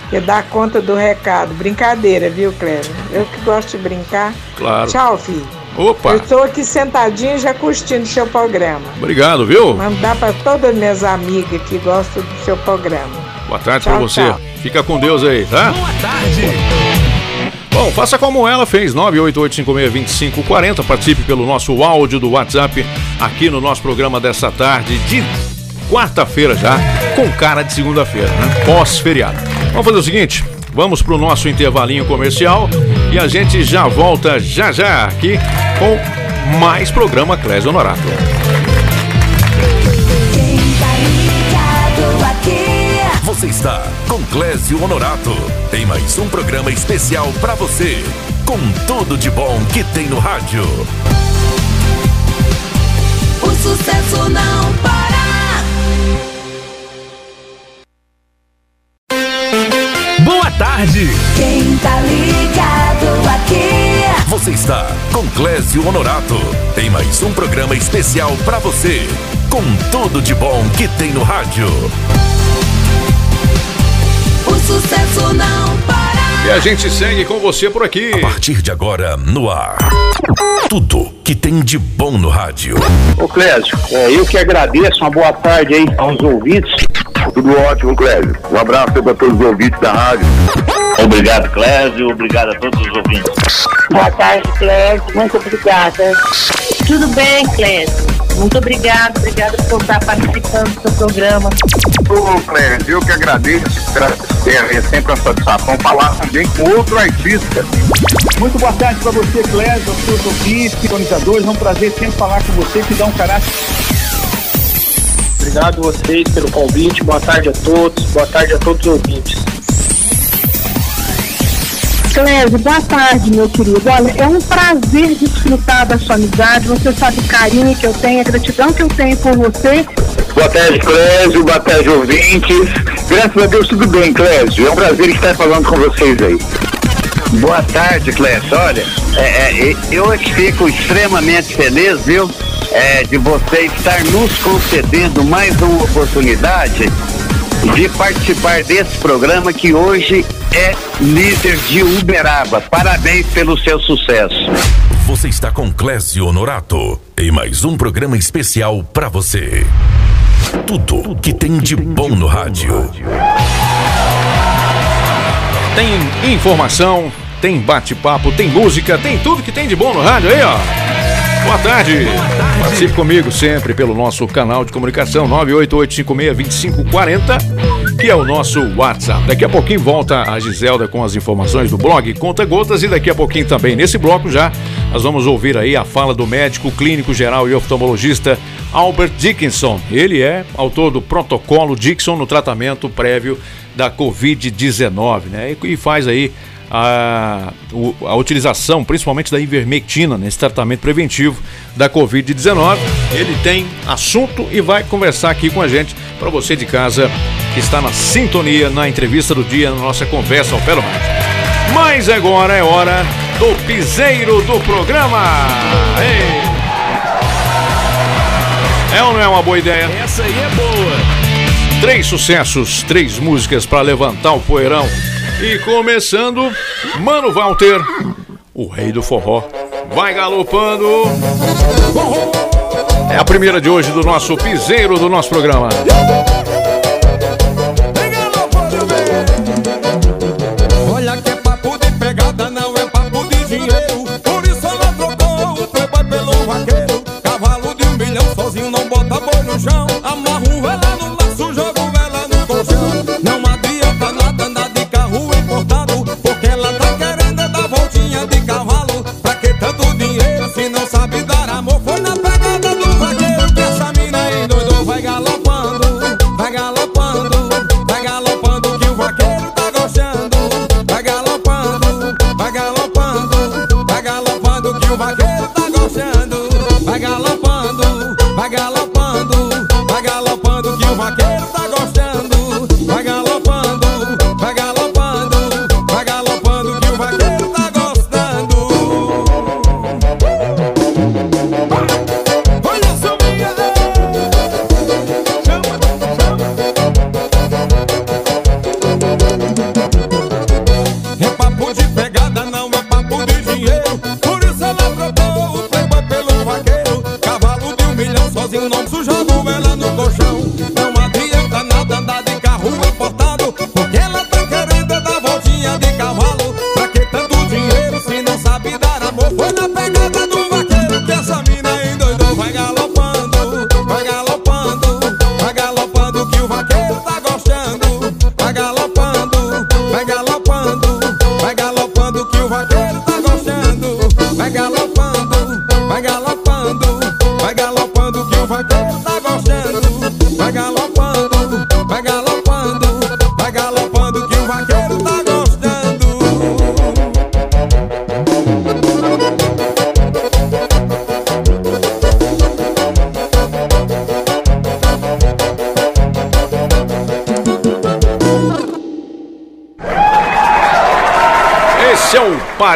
Que dá conta do recado. Brincadeira, viu, Cléber? Eu que gosto de brincar. Claro. Tchau, filho. Opa, Eu estou aqui sentadinho já curtindo o seu programa. obrigado, viu? Mandar para todas as minhas amigas que gostam do seu programa. Boa tarde pra você. tchau. Fica com Deus aí, tá? Boa tarde. Bom, faça como ela fez, 988562540. Participe pelo nosso áudio do WhatsApp aqui no nosso programa dessa tarde de quarta-feira já, com cara de segunda-feira, né? Pós-feriado. Vamos fazer o seguinte, vamos pro nosso intervalinho comercial e a gente já volta já já aqui com mais programa Clésio Honorato. Quem ligado aqui? Você está com Clésio Honorato em mais um programa especial pra você, com tudo de bom que tem no rádio. O sucesso não para. Tarde. Quem tá ligado aqui? Você está com Clésio Honorato em mais um programa especial pra você, com tudo de bom que tem no rádio. O sucesso não para. E a gente segue com você por aqui. A partir de agora, no ar. Tudo que tem de bom no rádio. Ô Clésio, é, eu que agradeço, uma boa tarde aí aos ouvintes. Tudo ótimo, Clésio. Um abraço aí para todos os ouvintes da rádio. Obrigado, Clésio. Obrigado a todos os ouvintes. Boa tarde, Clécio. Muito obrigada. Tudo bem, Clécio? Muito obrigada. Obrigada por estar participando do seu programa. Ô Clésio, eu que agradeço. É, é sempre uma satisfação falar também com outro artista. Muito boa tarde para você, Clésio, aos seus ouvintes, sintonizadores. É um prazer sempre falar com você, que dá um caráter. Obrigado a vocês pelo convite. Boa tarde a todos. Boa tarde a todos os ouvintes. Clésio, boa tarde, meu querido. Olha, é um prazer desfrutar da sua amizade. Você sabe o carinho que eu tenho, a gratidão que eu tenho por você. Boa tarde, Clésio. Boa tarde, ouvintes. Graças a Deus, tudo bem, Clésio. É um prazer estar falando com vocês aí. Boa tarde, Clésio. Olha, é, é, eu é fico extremamente feliz, viu? é, de você estar nos concedendo mais uma oportunidade de participar desse programa que hoje é líder de Uberaba. Parabéns pelo seu sucesso. Você está com Clésio Honorato em mais um programa especial pra você. Tudo que tem de bom no rádio. Tem informação, tem bate-papo, tem música, tem tudo que tem de bom no rádio aí, ó. Boa tarde. Participe comigo sempre pelo nosso canal de comunicação 988562540, que é o nosso WhatsApp. Daqui a pouquinho volta a Giselda com as informações do blog Conta Gotas e daqui a pouquinho também nesse bloco já nós vamos ouvir aí a fala do médico clínico geral e oftalmologista Albert Dickinson. Ele é autor do protocolo Dixon no tratamento prévio da Covid-19, né? E, e faz aí a, a utilização, principalmente da ivermectina, nesse tratamento preventivo da Covid-19. Ele tem assunto e vai conversar aqui com a gente, para você de casa que está na sintonia, na entrevista do dia, na nossa conversa ao pé do rádio. Mas agora é hora do piseiro do programa. Ei! É ou não é uma boa ideia? Essa aí é boa. Três sucessos, três músicas para levantar o poeirão. E começando, Mano Walter, o rei do forró. Vai galopando. É a primeira de hoje do nosso piseiro do nosso programa.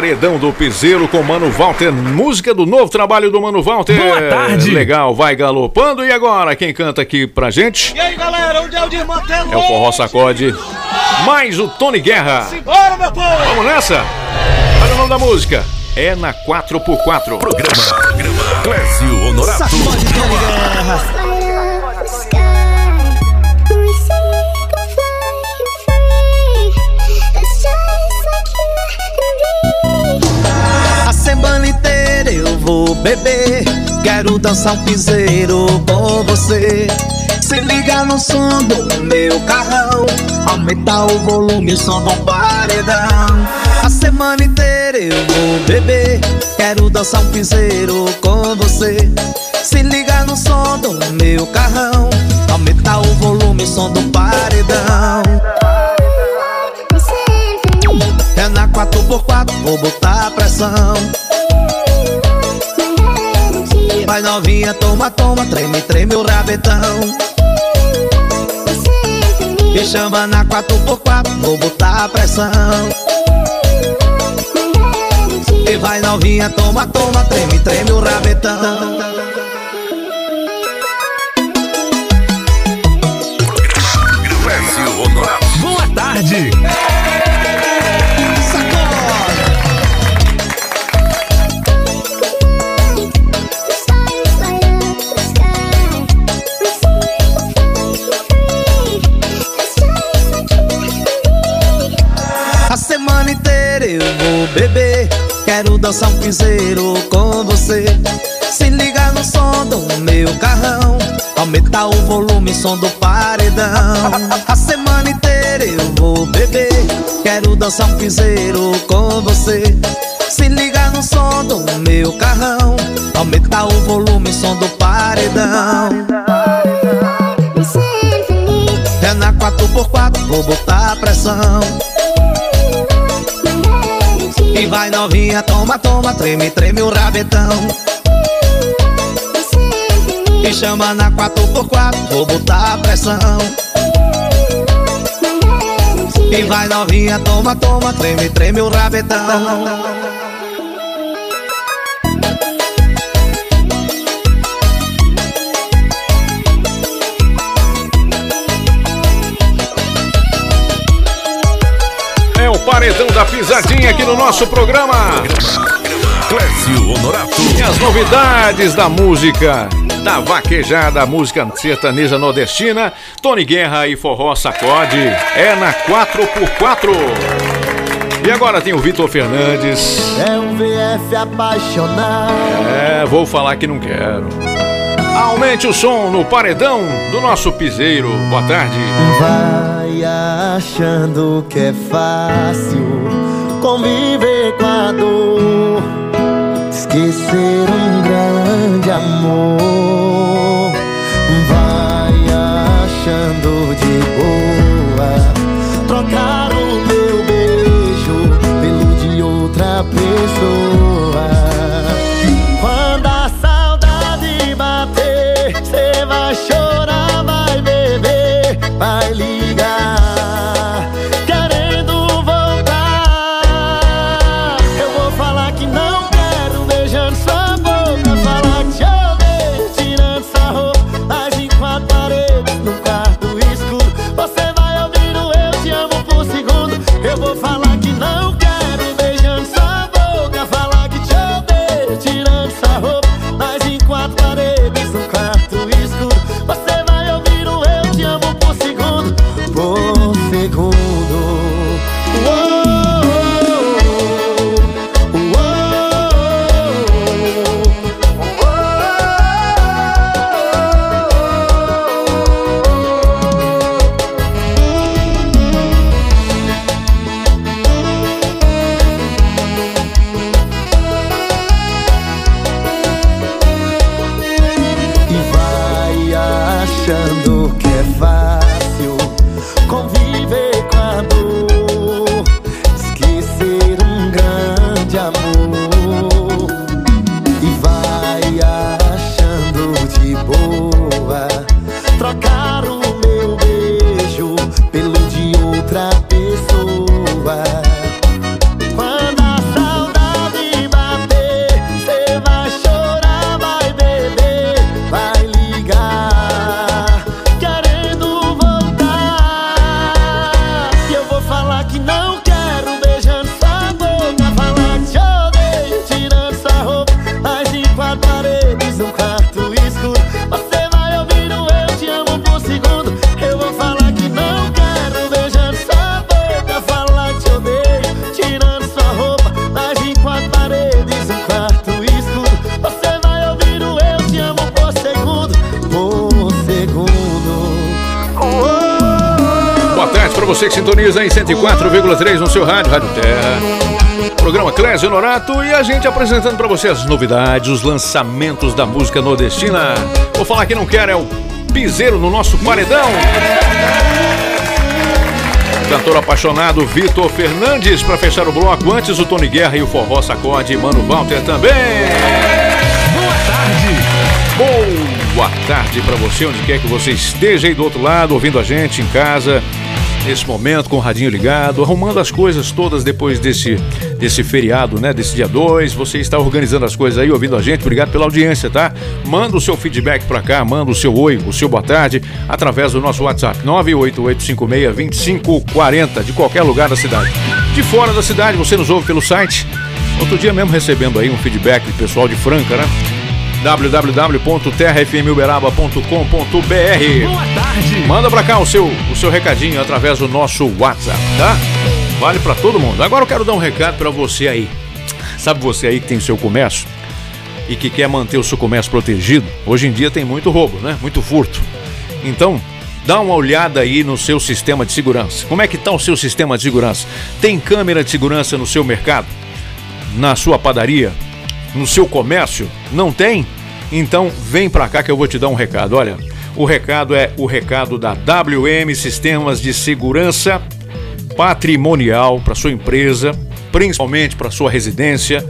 Paredão do Piseiro com Mano Walter, música do novo trabalho do Mano Walter. Boa tarde. Legal, vai galopando. E agora, quem canta aqui pra gente E aí, galera, onde é o Dirmão é o Forró Sacode, mais o Tony Guerra. Bora, meu povo! Vamos nessa? Olha o nome da música. É na 4x4. Programa Clécio Honorato. A beber. Quero dançar um piseiro com você. Se liga no som do meu carrão. Aumentar o volume, som do paredão. A semana inteira eu vou beber. Quero dançar um piseiro com você. Se liga no som do meu carrão. Aumentar o volume, som do paredão. É na 4x4, vou botar pressão. Vai novinha, toma, toma, treme, treme o rabetão. Me chama na 4x4, vou botar pressão. E vai novinha, toma, toma, treme, treme o rabetão. Boa tarde. Beber. Quero dançar um piseiro com você. Se liga no som do meu carrão. Aumentar o volume, som do paredão. A semana inteira eu vou beber. Quero dançar um piseiro com você. Se liga no som do meu carrão. Aumentar o volume, som do paredão. É na 4x4, vou botar pressão. E vai novinha, toma, toma, treme, treme o rabetão. Me chama na 4x4, vou botar pressão. E vai novinha, toma, toma, treme, treme o rabetão. Paredão da pisadinha aqui no nosso programa. Clécio Honorato. E as novidades da música. Da vaquejada, música sertaneja nordestina, Tony Guerra e Forró Sacode. É na 4x4. E agora tem o Vitor Fernandes. É um VF apaixonado. É, vou falar que não quero. Aumente o som no paredão do nosso piseiro. Boa tarde. Vai achando que é fácil conviver com a dor, esquecer um grande amor. Vai achando de boa trocar o meu beijo pelo de outra pessoa. A gente apresentando para você as novidades, os lançamentos da música nordestina. Vou falar que não quero, é o piseiro no nosso paredão. Cantor apaixonado Vitor Fernandes para fechar o bloco. Antes o Tony Guerra e o Forró Sacode. Mano Walter também. Boa tarde. Boa tarde para você, onde quer que você esteja aí do outro lado, ouvindo a gente em casa. Nesse momento, com o radinho ligado, arrumando as coisas todas depois desse, desse feriado, né? Desse dia 2. Você está organizando as coisas aí, ouvindo a gente. Obrigado pela audiência, tá? Manda o seu feedback pra cá, manda o seu oi, o seu boa tarde, através do nosso WhatsApp 988562540, de qualquer lugar da cidade. De fora da cidade, você nos ouve pelo site. Outro dia mesmo recebendo aí um feedback do pessoal de Franca, né? www.terrafmuberaba.com.br Boa tarde. Manda pra cá o seu, o seu recadinho através do nosso WhatsApp, tá? Vale para todo mundo. Agora eu quero dar um recado para você aí. Sabe você aí que tem o seu comércio e que quer manter o seu comércio protegido? Hoje em dia tem muito roubo, né? Muito furto. Então, dá uma olhada aí no seu sistema de segurança. Como é que está o seu sistema de segurança? Tem câmera de segurança no seu mercado? Na sua padaria? No seu comércio? Não tem? Então vem para cá que eu vou te dar um recado. Olha, o recado é o recado da WM Sistemas de Segurança Patrimonial para sua empresa, principalmente para sua residência,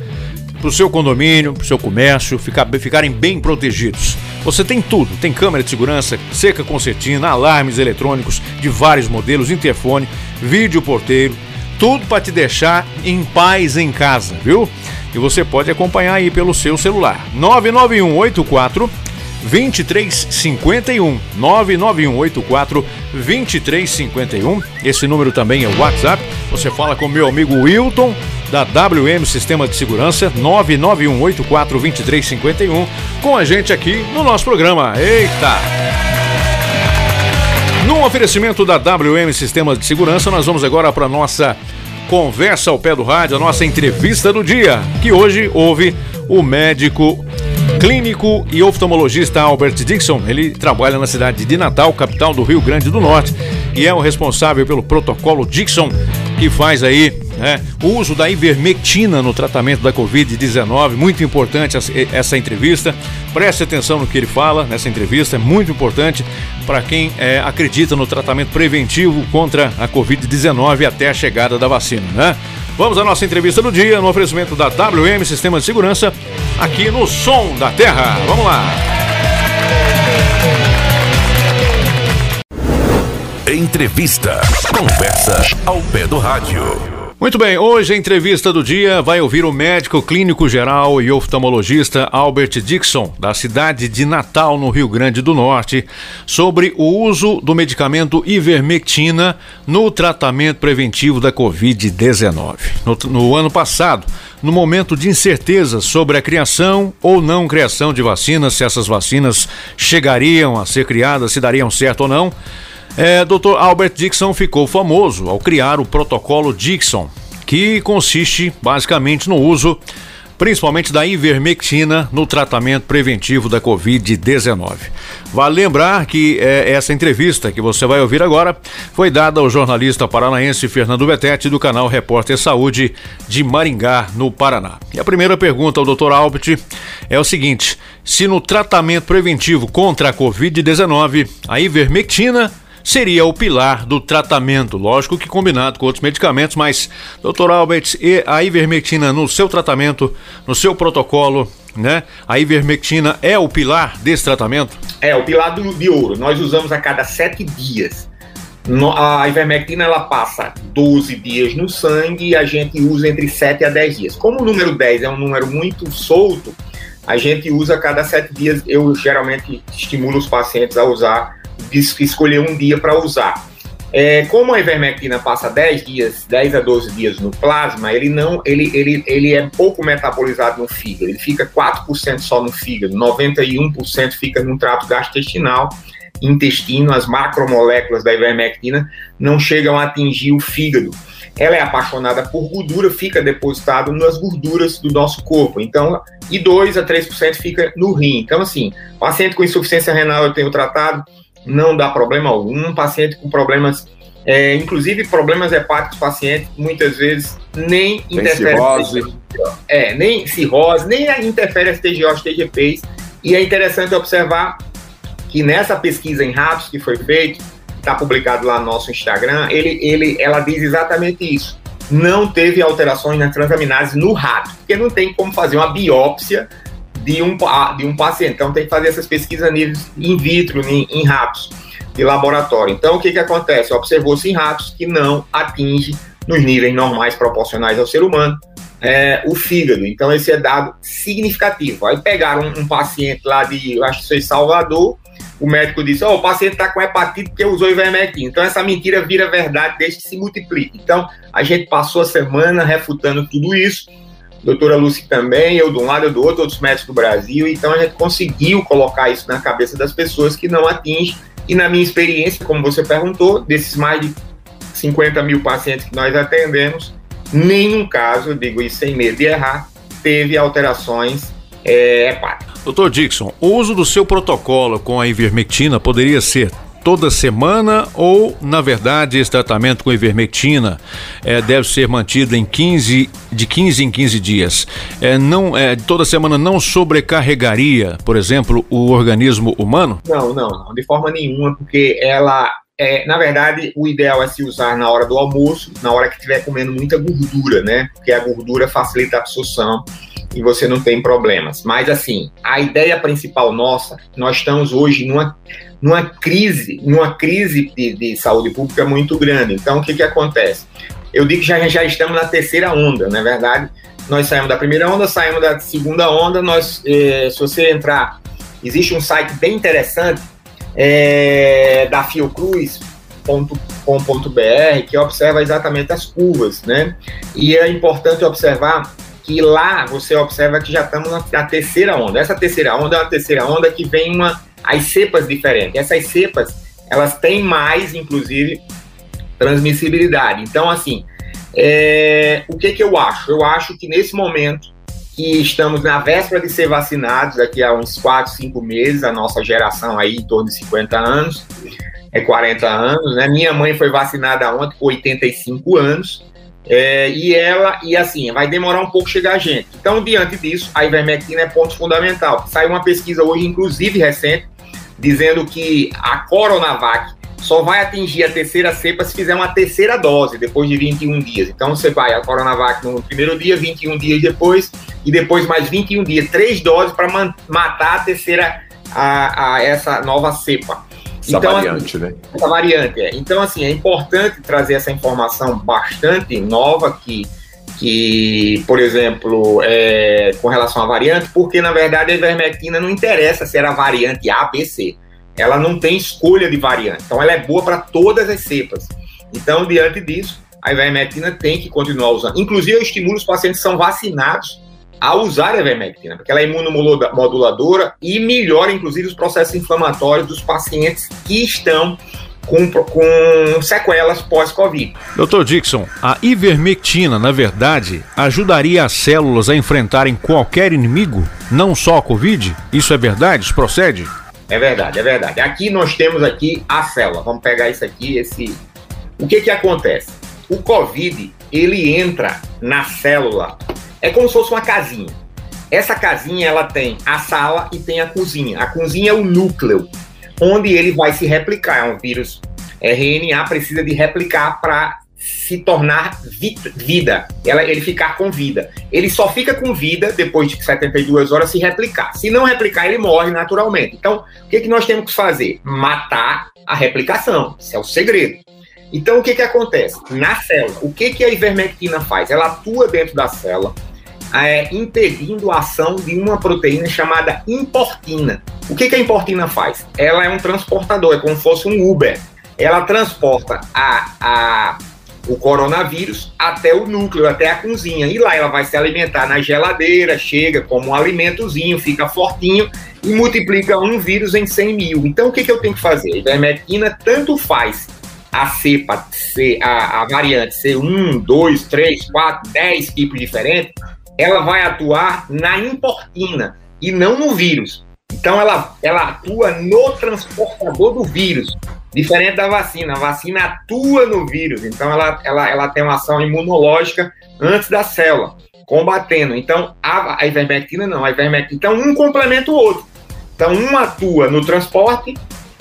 para o seu condomínio, para o seu comércio, ficar, ficarem bem protegidos. Você tem tudo, tem câmera de segurança, seca concertina, alarmes eletrônicos de vários modelos, interfone, vídeo porteiro, tudo para te deixar em paz em casa, viu? E você pode acompanhar aí pelo seu celular. 99184 2351 99184 2351. Esse número também é o WhatsApp. Você fala com meu amigo Wilton da WM Sistema de Segurança 99184 2351 com a gente aqui no nosso programa. Eita! Num oferecimento da WM Sistemas de Segurança, nós vamos agora para nossa conversa ao pé do rádio, a nossa entrevista do dia, que hoje houve o médico clínico e oftalmologista Albert Dixon. Ele trabalha na cidade de Natal, capital do Rio Grande do Norte, e é o responsável pelo protocolo Dixon, que faz aí né, o uso da ivermectina no tratamento da Covid-19. Muito importante essa- essa entrevista. Preste atenção no que ele fala nessa entrevista, é muito importante para quem é, acredita no tratamento preventivo contra a Covid-19 até a chegada da vacina, né? Vamos à nossa entrevista do dia no oferecimento da WM Sistema de Segurança aqui no Som da Terra. Vamos lá. Entrevista. Conversa ao pé do rádio. Muito bem, hoje a entrevista do dia vai ouvir o médico clínico geral e oftalmologista Albert Dixon, da cidade de Natal, no Rio Grande do Norte, sobre o uso do medicamento ivermectina no tratamento preventivo da Covid-19. No, no ano passado, no momento de incerteza sobre a criação ou não criação de vacinas, se essas vacinas chegariam a ser criadas, se dariam certo ou não, é, Dr. Albert Dixon ficou famoso ao criar o protocolo Dixon, que consiste basicamente no uso principalmente da ivermectina no tratamento preventivo da Covid-19. Vale lembrar que é, essa entrevista que você vai ouvir agora foi dada ao jornalista paranaense Fernando Betete do canal Repórter Saúde de Maringá, no Paraná. E a primeira pergunta ao Dr. Albert é o seguinte: se no tratamento preventivo contra a Covid-19 a ivermectina seria o pilar do tratamento, lógico que combinado com outros medicamentos, mas, Dr. Albert, e a ivermectina no seu tratamento, no seu protocolo, né? A ivermectina é o pilar desse tratamento? É, o pilar do- de ouro. Nós usamos a cada sete dias. No- a ivermectina ela passa 12 dias no sangue e a gente usa entre 7 a 10 dias. Como o número 10 é um número muito solto, a gente usa a cada 7 dias. Eu geralmente estimulo os pacientes a usar, escolher um dia para usar. É, como a ivermectina passa 10 dias, 10 a 12 dias no plasma, ele não, ele, ele, ele é pouco metabolizado no fígado. Ele fica 4% só no fígado, 91% fica no trato gastrointestinal, intestino, as macromoléculas da ivermectina não chegam a atingir o fígado. Ela é apaixonada por gordura, fica depositado nas gorduras do nosso corpo. Então, e 2 a 3% fica no rim. Então, assim, paciente com insuficiência renal eu tenho tratado, não dá problema algum. Paciente com problemas, é, inclusive problemas hepáticos, paciente muitas vezes nem interfere. cirrose. É, nem cirrose, nem interfere as TGOs, TGPs. E é interessante observar que nessa pesquisa em ratos que foi feita, está publicado lá no nosso Instagram, ele, ele, ela diz exatamente isso. Não teve alterações na transaminase no rato, porque não tem como fazer uma biópsia de um, pa- de um paciente. Então tem que fazer essas pesquisas in vitro, em, em ratos de laboratório. Então o que, que acontece? Observou-se em ratos que não atinge nos níveis normais proporcionais ao ser humano é, o fígado. Então esse é dado significativo. Aí pegaram um, um paciente lá de, acho que foi Salvador, o médico disse, ó, o paciente está com hepatite porque usou ivermectina. Então essa mentira vira verdade desde que se multiplique. Então a gente passou a semana refutando tudo isso, doutora Lúcia também, eu de um lado, eu do outro, outros médicos do Brasil, então a gente conseguiu colocar isso na cabeça das pessoas que não atinge, e na minha experiência, como você perguntou, desses mais de 50 mil pacientes que nós atendemos, nenhum caso, eu digo isso sem medo de errar, teve alterações é, hepáticas. Doutor Dixon, o uso do seu protocolo com a ivermectina poderia ser toda semana ou, na verdade, esse tratamento com ivermectina eh, deve ser mantido em 15, de 15 em 15 dias? Eh, não, eh, toda semana não sobrecarregaria, por exemplo, o organismo humano? Não, não, não, de forma nenhuma, porque ela, é, na verdade, o ideal é se usar na hora do almoço, na hora que estiver comendo muita gordura, né? Porque a gordura facilita a absorção e você não tem problemas. Mas, assim, a ideia principal nossa, nós estamos hoje numa, numa crise, numa crise de, de saúde pública muito grande. Então, o que, que acontece? Eu digo que já, já estamos na terceira onda, não é verdade? Nós saímos da primeira onda, saímos da segunda onda. Nós, eh, se você entrar, existe um site bem interessante é, da fiocruz.com.br que observa exatamente as curvas, né? E é importante observar que lá você observa que já estamos na, na terceira onda. Essa terceira onda é uma terceira onda que vem uma as cepas diferentes. Essas cepas elas têm mais, inclusive, transmissibilidade. Então, assim, é, o que, que eu acho? Eu acho que nesse momento que estamos na véspera de ser vacinados, daqui a uns 4, 5 meses, a nossa geração aí em torno de 50 anos, é 40 anos, né? Minha mãe foi vacinada ontem com 85 anos, é, e ela, e assim, vai demorar um pouco chegar a gente. Então, diante disso, a ivermectina é ponto fundamental. Saiu uma pesquisa hoje, inclusive recente, dizendo que a Coronavac só vai atingir a terceira cepa se fizer uma terceira dose, depois de 21 dias. Então, você vai a Coronavac no primeiro dia, 21 dias depois, e depois mais 21 dias, três doses para matar a terceira, a, a essa nova cepa. Essa variante, assim, né? Essa variante, é. Então, assim, é importante trazer essa informação bastante nova que, que por exemplo, é, com relação à variante, porque, na verdade, a ivermectina não interessa se era variante A, B, C. Ela não tem escolha de variante. Então, ela é boa para todas as cepas. Então, diante disso, a ivermectina tem que continuar usando. Inclusive, eu estimulo os pacientes que são vacinados a usar a ivermectina, porque ela é imunomoduladora e melhora, inclusive, os processos inflamatórios dos pacientes que estão com, com sequelas pós-Covid. Doutor Dixon, a ivermectina, na verdade, ajudaria as células a enfrentarem qualquer inimigo, não só a Covid? Isso é verdade? Isso procede? É verdade, é verdade. Aqui nós temos aqui a célula. Vamos pegar isso aqui, esse. O que que acontece? O COVID, ele entra na célula é como se fosse uma casinha. Essa casinha ela tem a sala e tem a cozinha. A cozinha é o núcleo, onde ele vai se replicar. É um vírus RNA, precisa de replicar para se tornar vi vida, ela, ele ficar com vida. Ele só fica com vida depois de 72 horas se replicar. Se não replicar, ele morre naturalmente. Então, o que, que nós temos que fazer? Matar a replicação. Isso é o segredo. Então, o que, que acontece? Na célula, o que, que a ivermectina faz? Ela atua dentro da célula, é, impedindo a ação de uma proteína chamada importina. O que, que a importina faz? Ela é um transportador, é como se fosse um Uber. Ela transporta a, a, o coronavírus até o núcleo, até a cozinha. E lá ela vai se alimentar na geladeira, chega como um alimentozinho, fica fortinho e multiplica um vírus em 100 mil. Então, o que, que eu tenho que fazer? A ivermectina tanto faz a cepa, a, a variante ser um, dois, três, quatro, dez tipos diferentes, ela vai atuar na importina e não no vírus. Então ela, ela atua no transportador do vírus, diferente da vacina. A vacina atua no vírus, então ela, ela, ela tem uma ação imunológica antes da célula, combatendo. Então a, a ivermectina não, a ivermectina. Então um complementa o outro. Então um atua no transporte,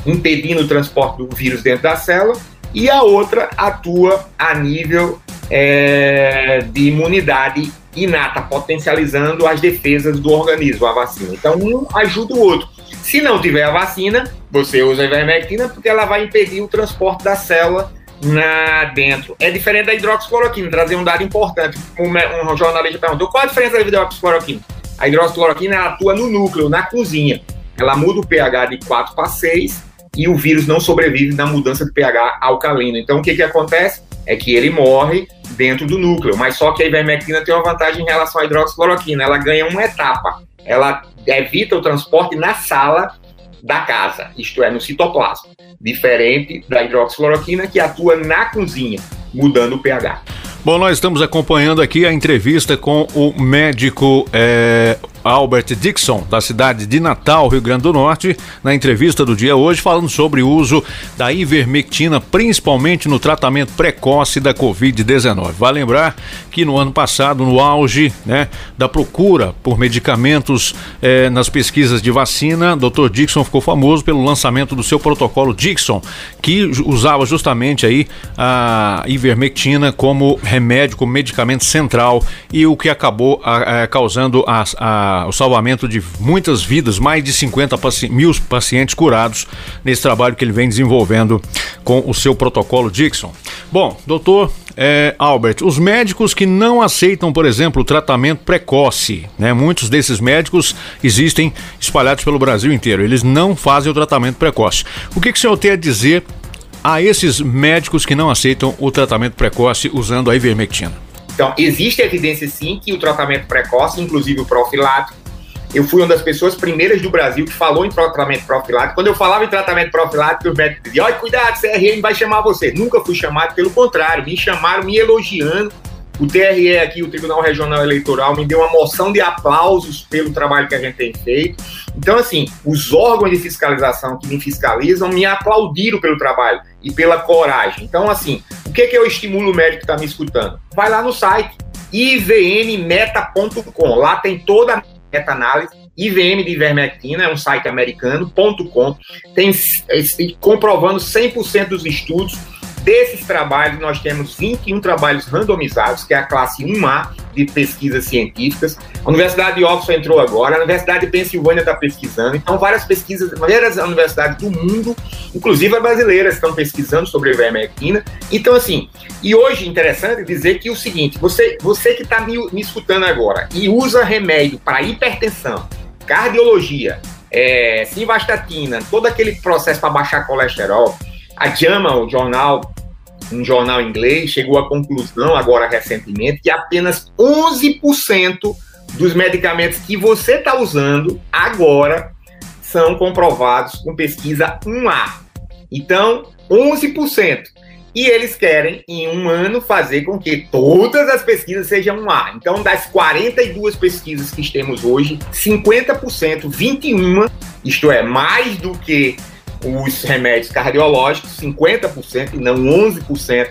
impedindo o transporte do vírus dentro da célula, e a outra atua a nível é, de imunidade inata, potencializando as defesas do organismo, a vacina. Então, um ajuda o outro. Se não tiver a vacina, você usa a ivermectina porque ela vai impedir o transporte da célula na dentro. É diferente da hidroxicloroquina, trazer um dado importante. Um, um jornalista perguntou qual a diferença da hidroxicloroquina? A hidroxicloroquina atua no núcleo, na cozinha. Ela muda o pH de 4 para 6 e o vírus não sobrevive na mudança de pH alcalino. Então, o que, que acontece? É que ele morre dentro do núcleo, mas só que a ivermectina tem uma vantagem em relação à hidroxicloroquina, ela ganha uma etapa, ela evita o transporte na sala da casa, isto é, no citoplasma, diferente da hidroxicloroquina que atua na cozinha, mudando o pH. Bom, nós estamos acompanhando aqui a entrevista com o médico é, Albert Dixon, da cidade de Natal, Rio Grande do Norte, na entrevista do dia hoje, falando sobre o uso da ivermectina, principalmente no tratamento precoce da Covid-19. Vale lembrar que no ano passado, no auge né, da procura por medicamentos eh, nas pesquisas de vacina, Dr. Dixon ficou famoso pelo lançamento do seu protocolo Dixon, que usava justamente aí a ivermectina como remédio, como medicamento central e o que acabou a, a, causando a, a o salvamento de muitas vidas, mais de 50 paci mil pacientes curados nesse trabalho que ele vem desenvolvendo com o seu protocolo Dixon. Bom, doutor é, Albert, os médicos que não aceitam, por exemplo, o tratamento precoce, né? Muitos desses médicos existem espalhados pelo Brasil inteiro. Eles não fazem o tratamento precoce. O que, que o senhor tem a dizer a esses médicos que não aceitam o tratamento precoce usando a ivermectina? Então, existe evidência sim que o tratamento precoce, inclusive o profilático, eu fui uma das pessoas primeiras do Brasil que falou em tratamento profilático. Quando eu falava em tratamento profilático, os médicos diziam: olha, cuidado, CRM vai chamar você. Nunca fui chamado, pelo contrário, me chamaram me elogiando. O TRE aqui, o Tribunal Regional Eleitoral, me deu uma moção de aplausos pelo trabalho que a gente tem feito. Então, assim, os órgãos de fiscalização que me fiscalizam me aplaudiram pelo trabalho e pela coragem. Então, assim, o que, que eu estimulo o médico que está me escutando? Vai lá no site ivmmeta.com. Lá tem toda a meta-análise. IVM de ivermectina é um site americano.com. Tem comprovando 100% dos estudos. Desses trabalhos, nós temos 21 trabalhos randomizados, que é a classe 1A de pesquisas científicas. A Universidade de Oxford entrou agora, a Universidade de Pensilvânia está pesquisando. Então, várias pesquisas, várias universidades do mundo, inclusive as brasileiras, estão pesquisando sobre a ivermectina. Então, assim, e hoje interessante dizer que o seguinte: você, você que está me, me escutando agora e usa remédio para hipertensão, cardiologia, é, simvastatina, todo aquele processo para baixar colesterol, a JAMA, o jornal, um jornal inglês, chegou à conclusão agora recentemente que apenas 11% dos medicamentos que você está usando agora são comprovados com pesquisa 1A. Então, 11%. E eles querem, em um ano, fazer com que todas as pesquisas sejam 1A. Então, das 42 pesquisas que temos hoje, 50%, 21, isto é, mais do que os remédios cardiológicos, 50% e não 11%,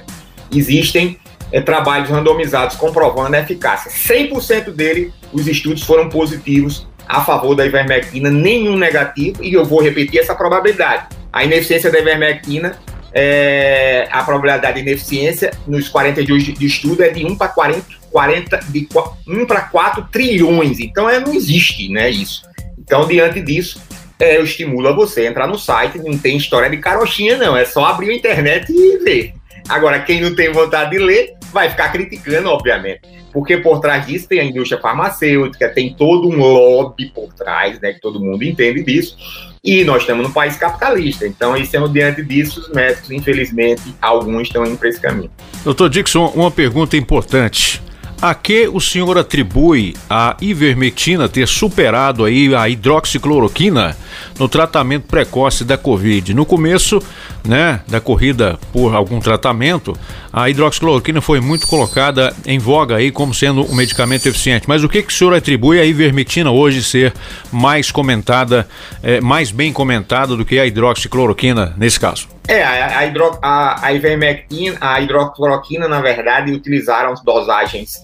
existem é, trabalhos randomizados comprovando a eficácia. 100% dele, os estudos foram positivos a favor da ivermectina, nenhum negativo, e eu vou repetir essa probabilidade. A ineficiência da ivermectina, é, a probabilidade de ineficiência nos 42 de, de estudo é de 1 para 40, 40 de 1 para 4 trilhões. Então é, não existe né, isso. Então, diante disso, é, eu estimulo a você a entrar no site, não tem história de carochinha, não. É só abrir a internet e ver. Agora, quem não tem vontade de ler, vai ficar criticando, obviamente. Porque por trás disso tem a indústria farmacêutica, tem todo um lobby por trás, né? Que todo mundo entende disso. E nós estamos num país capitalista. Então, isso é diante disso, os médicos, infelizmente, alguns estão indo para esse caminho. Doutor Dixon, uma pergunta importante. A que o senhor atribui a ivermectina ter superado aí a hidroxicloroquina no tratamento precoce da Covid? No começo, né, da corrida por algum tratamento, a hidroxicloroquina foi muito colocada em voga aí como sendo um medicamento eficiente. Mas o que, que o senhor atribui a ivermectina hoje ser mais comentada, é, mais bem comentada do que a hidroxicloroquina nesse caso? É, a, a, hidro, a, a ivermectina, a hidroxicloroquina, na verdade, utilizaram dosagens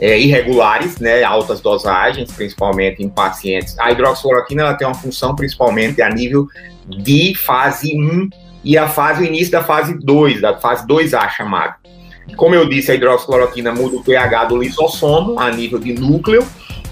é, irregulares, né, altas dosagens, principalmente em pacientes. A hidroxicloroquina ela tem uma função principalmente a nível de fase 1 e a fase, o início da fase 2, da fase 2A chamada. Como eu disse, a hidroxicloroquina muda o pH do lisossomo a nível de núcleo,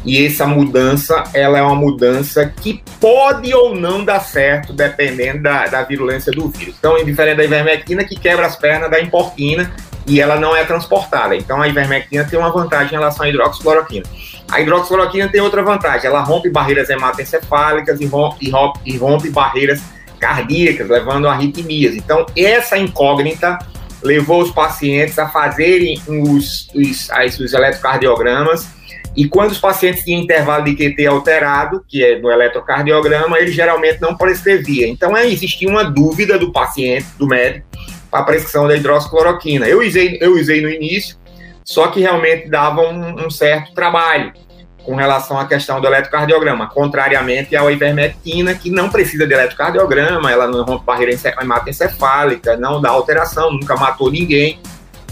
e essa mudança, ela é uma mudança que pode ou não dar certo, dependendo da, da virulência do vírus. Então, é diferente da ivermectina, que quebra as pernas da importina, e ela não é transportada. Então, a ivermectina tem uma vantagem em relação à hidroxicloroquina. A hidroxicloroquina tem outra vantagem, ela rompe barreiras hematoencefálicas e rompe, e rompe, e rompe barreiras cardíacas, levando a arritmias. Então, essa incógnita levou os pacientes a fazerem os, os, os eletrocardiogramas E quando os pacientes tinham intervalo de QT alterado, que é no eletrocardiograma, ele geralmente não prescrevia. Então, é, existia uma dúvida do paciente, do médico, a prescrição da hidroxicloroquina. Eu usei, eu usei no início, só que realmente dava um, um certo trabalho com relação à questão do eletrocardiograma, contrariamente à ivermectina, que não precisa de eletrocardiograma, ela não rompe barreira ence- hematoencefálica, não dá alteração, nunca matou ninguém,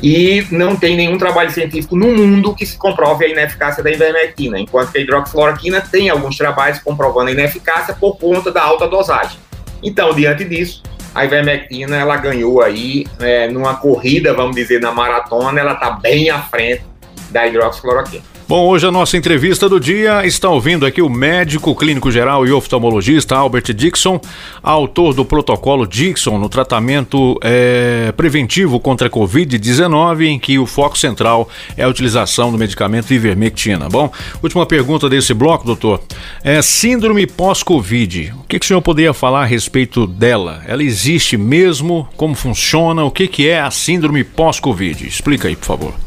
e não tem nenhum trabalho científico no mundo que se comprove a ineficácia da ivermectina, enquanto que a hidroxicloroquina tem alguns trabalhos comprovando a ineficácia por conta da alta dosagem. Então, diante disso, a ivermectina ela ganhou aí é, numa corrida, vamos dizer, na maratona, ela está bem à frente da hidroxicloroquina. Bom, hoje a nossa entrevista do dia está ouvindo aqui o médico clínico geral e oftalmologista Albert Dixon, autor do protocolo Dixon no tratamento eh, preventivo contra a Covid-19, em que o foco central é a utilização do medicamento ivermectina. Bom, última pergunta desse bloco, doutor. É síndrome pós-Covid. O que, que o senhor poderia falar a respeito dela? Ela existe mesmo? Como funciona? O que, que é a síndrome pós-Covid? Explica aí, por favor.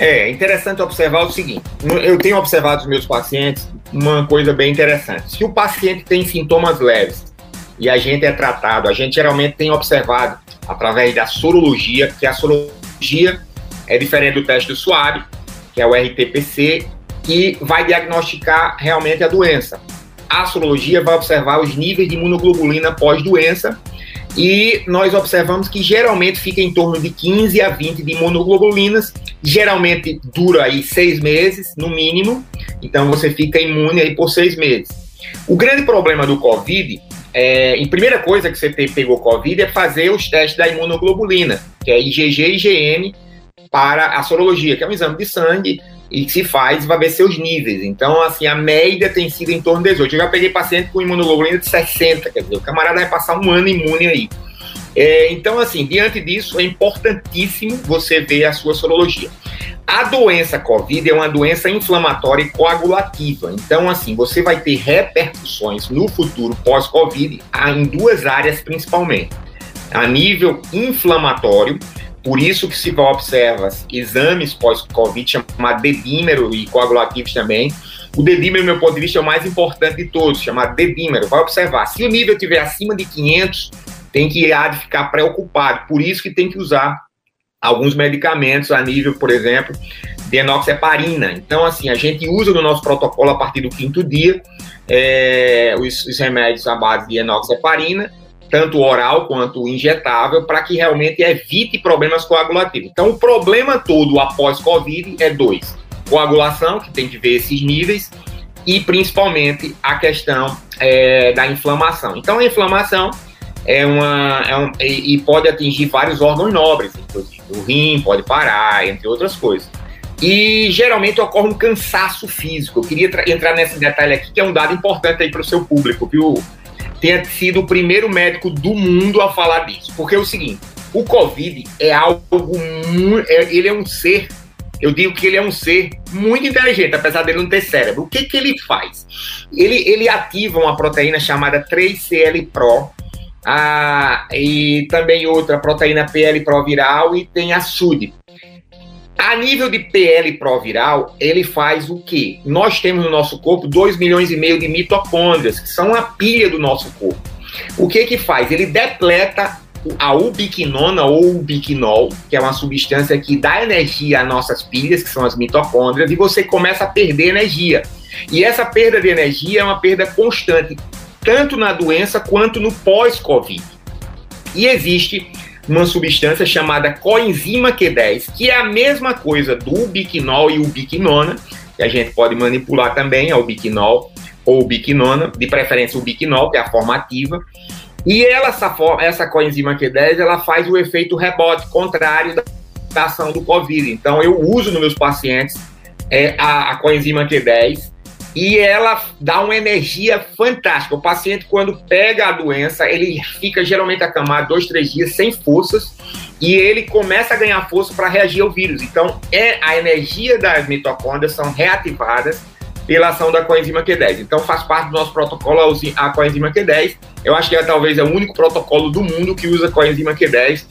É interessante observar o seguinte: eu tenho observado os meus pacientes uma coisa bem interessante. Se o paciente tem sintomas leves e a gente é tratado, a gente geralmente tem observado através da sorologia, que a sorologia é diferente do teste do suave, que é o RT-PC, que vai diagnosticar realmente a doença. A sorologia vai observar os níveis de imunoglobulina pós-doença e nós observamos que geralmente fica em torno de 15 a 20 de imunoglobulinas, geralmente dura aí seis meses, no mínimo, então você fica imune aí por seis meses. O grande problema do Covid, é, em primeira coisa que você pegou Covid é fazer os testes da imunoglobulina, que é IgG e IgM, para a sorologia, que é um exame de sangue e que se faz vai ver seus níveis. Então, assim, a média tem sido em torno de 18. Eu já peguei paciente com imunoglobulina de 60, quer dizer, o camarada vai passar um ano imune aí. É, então, assim, diante disso, é importantíssimo você ver a sua sorologia. A doença COVID é uma doença inflamatória e coagulativa. Então, assim, você vai ter repercussões no futuro pós-COVID em duas áreas principalmente. A nível inflamatório, por isso que se observa exames pós-Covid chamados dedímero e coagulativos também. O dedímero, meu ponto de vista, é o mais importante de todos, chamado dedímero. Vai observar. Se o nível estiver acima de 500, tem que há de ficar preocupado. Por isso que tem que usar alguns medicamentos a nível, por exemplo, de enoxeparina. Então, assim, a gente usa no nosso protocolo a partir do quinto dia é, os, os remédios à base de enoxeparina, tanto oral quanto injetável, para que realmente evite problemas coagulativos. Então, o problema todo após Covid é dois: coagulação, que tem que ver esses níveis, e principalmente a questão é, da inflamação. Então, a inflamação é uma. É um, e, pode atingir vários órgãos nobres, inclusive o rim pode parar, entre outras coisas. E geralmente ocorre um cansaço físico. Eu queria tra- entrar nesse detalhe aqui, que é um dado importante aí para o seu público, viu? Tenha sido o primeiro médico do mundo a falar disso. Porque é o seguinte: o Covid é algo muito. ele é um ser. Eu digo que ele é um ser muito inteligente, apesar dele não ter cérebro. O que, que ele faz? Ele, ele ativa uma proteína chamada 3CL-Pro, ah, e também outra proteína PL-Pro viral e tem a SUD. A nível de PL proviral, ele faz o quê? Nós temos no nosso corpo 2 milhões e meio de mitocôndrias, que são a pilha do nosso corpo. O que que faz? Ele depleta a ubiquinona ou ubiquinol, que é uma substância que dá energia às nossas pilhas, que são as mitocôndrias, e você começa a perder energia. E essa perda de energia é uma perda constante, tanto na doença quanto no pós-Covid. E existe uma substância chamada coenzima Q10, que é a mesma coisa do ubiquinol e ubiquinona, que a gente pode manipular também, a ubiquinol ou ubiquinona, de preferência o ubiquinol, que é a forma ativa. E ela, essa, essa coenzima Q10, ela faz o efeito rebote, contrário da, da ação do Covid. Então, eu uso nos meus pacientes é, a, a coenzima Q10, e ela dá uma energia fantástica. O paciente, quando pega a doença, ele fica geralmente acamado dois, três dias sem forças e ele começa a ganhar força para reagir ao vírus. Então, é a energia das mitocôndrias são reativadas pela ação da coenzima Q10. Então, faz parte do nosso protocolo a coenzima Q10. Eu acho que é talvez é o único protocolo do mundo que usa coenzima Q10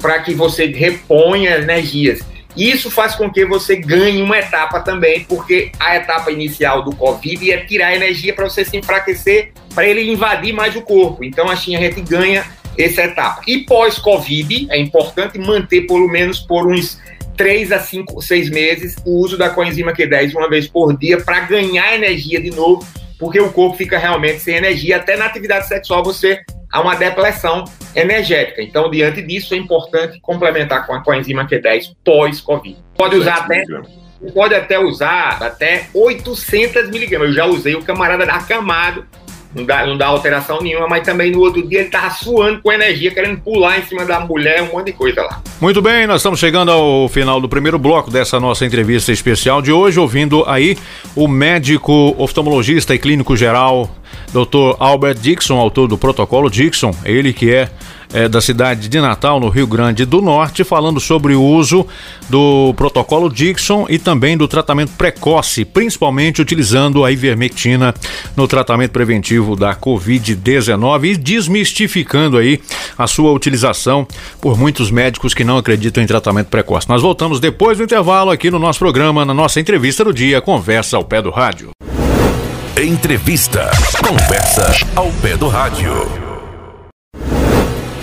para que você reponha energias. Isso faz com que você ganhe uma etapa também, porque a etapa inicial do Covid é tirar energia para você se enfraquecer, para ele invadir mais o corpo. Então, assim, a gente ganha essa etapa. E pós-Covid, é importante manter pelo menos por uns 3 a 5, 6 meses o uso da coenzima Q10 uma vez por dia para ganhar energia de novo, porque o corpo fica realmente sem energia. Até na atividade sexual você há uma depleção energética. Então, diante disso, é importante complementar com a coenzima Q10 pós-Covid. Pode usar até pode até usar até 800 miligramas. Eu já usei o camarada acamado, não dá, não dá alteração nenhuma, mas também no outro dia ele tava suando com energia, querendo pular em cima da mulher, um monte de coisa lá. Muito bem, nós estamos chegando ao final do primeiro bloco dessa nossa entrevista especial de hoje, ouvindo aí o médico oftalmologista e clínico geral, Dr. Albert Dixon, autor do protocolo Dixon, ele que é, é, da cidade de Natal, no Rio Grande do Norte, falando sobre o uso do protocolo Dixon e também do tratamento precoce, principalmente utilizando a ivermectina no tratamento preventivo da Covid-19 e desmistificando aí a sua utilização por muitos médicos que não acreditam em tratamento precoce. Nós voltamos depois do intervalo aqui no nosso programa, na nossa entrevista do dia, Conversa ao Pé do Rádio. Entrevista. Conversa ao pé do rádio.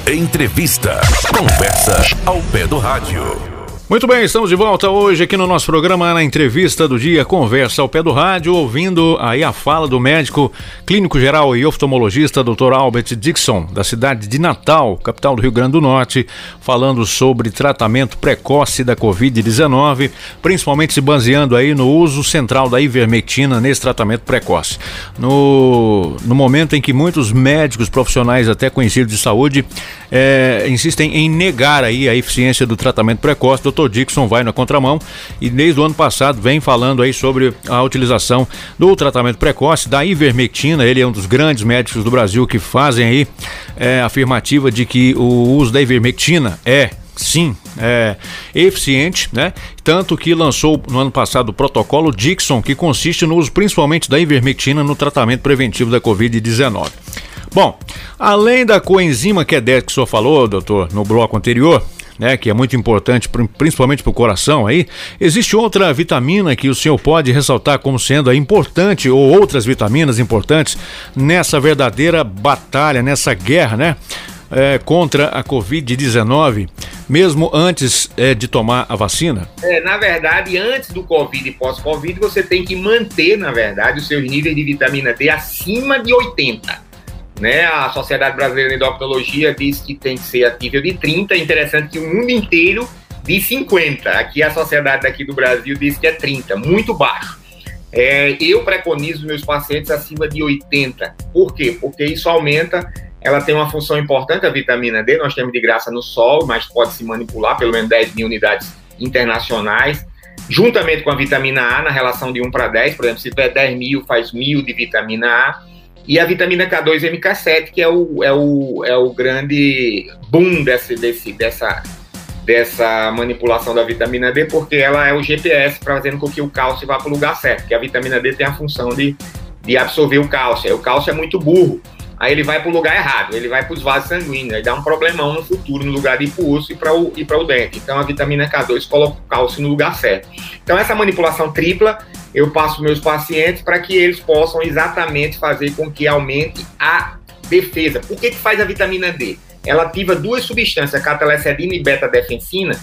Entrevista. Conversa ao pé do rádio. Muito bem, estamos de volta hoje aqui no nosso programa, na entrevista do dia Conversa ao Pé do Rádio, ouvindo aí a fala do médico clínico geral e oftalmologista Dr. Albert Dixon, da cidade de Natal, capital do Rio Grande do Norte, falando sobre tratamento precoce da Covid-19, principalmente se baseando aí no uso central da ivermectina nesse tratamento precoce. No, no momento em que muitos médicos profissionais, até conhecidos de saúde, eh, insistem em negar aí a eficiência do tratamento precoce, Dr. Dixon vai na contramão e desde o ano passado vem falando aí sobre a utilização do tratamento precoce da ivermectina. Ele é um dos grandes médicos do Brasil que fazem aí é, afirmativa de que o uso da ivermectina é sim, é eficiente, né? Tanto que lançou no ano passado o protocolo Dixon, que consiste no uso principalmente da ivermectina no tratamento preventivo da Covid-19. Bom, além da coenzima Q10 que o senhor falou, doutor, no bloco anterior, né, que é muito importante, pr- principalmente para o coração aí, existe outra vitamina que o senhor pode ressaltar como sendo importante, ou outras vitaminas importantes, nessa verdadeira batalha, nessa guerra, né? é, contra a Covid-19, mesmo antes é, de tomar a vacina? É, na verdade, antes do Covid e pós-Covid, você tem que manter, na verdade, os seus níveis de vitamina D acima de 80. Né? A Sociedade Brasileira de Endocrinologia diz que tem que ser a nível de 30. É interessante que o mundo inteiro diz 50. Aqui a sociedade daqui do Brasil diz que é 30, muito baixo. É, eu preconizo meus pacientes acima de 80. Por quê? Porque isso aumenta, ela tem uma função importante, a vitamina D, nós temos de graça no sol, mas pode se manipular, pelo menos 10 mil unidades internacionais, juntamente com a vitamina A, na relação de 1 para 10, por exemplo, se tiver 10 mil, faz mil de vitamina A, e a vitamina K2 e MK7, que é o, é o, é o grande boom desse, desse, dessa, dessa manipulação da vitamina D, porque ela é o GPS fazendo com que o cálcio vá para o lugar certo, porque a vitamina D tem a função de, de absorver o cálcio. O cálcio é muito burro, aí ele vai para o lugar errado, ele vai para os vasos sanguíneos, aí dá um problemão no futuro, no lugar de ir para o osso e para o, dente. Então a vitamina K2 coloca o cálcio no lugar certo. Então essa manipulação tripla eu passo meus pacientes para que eles possam exatamente fazer com que aumente a defesa. Por que, que faz a vitamina D? Ela ativa duas substâncias, a catalecidina e beta-defensina,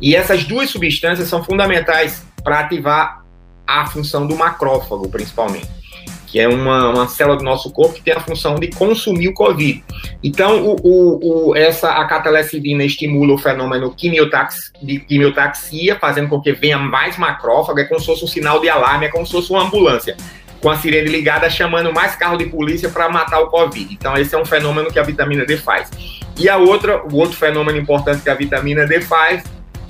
e essas duas substâncias são fundamentais para ativar a função do macrófago, principalmente, que é uma, uma célula do nosso corpo que tem a função de consumir o Covid. Então, o, o, o, essa, a catalecidina estimula o fenômeno de quimiotaxia, fazendo com que venha mais macrófago, é como se fosse um sinal de alarme, é como se fosse uma ambulância com a sirene ligada, chamando mais carro de polícia para matar o Covid. Então, esse é um fenômeno que a vitamina D faz. E a outra, o outro fenômeno importante que a vitamina D faz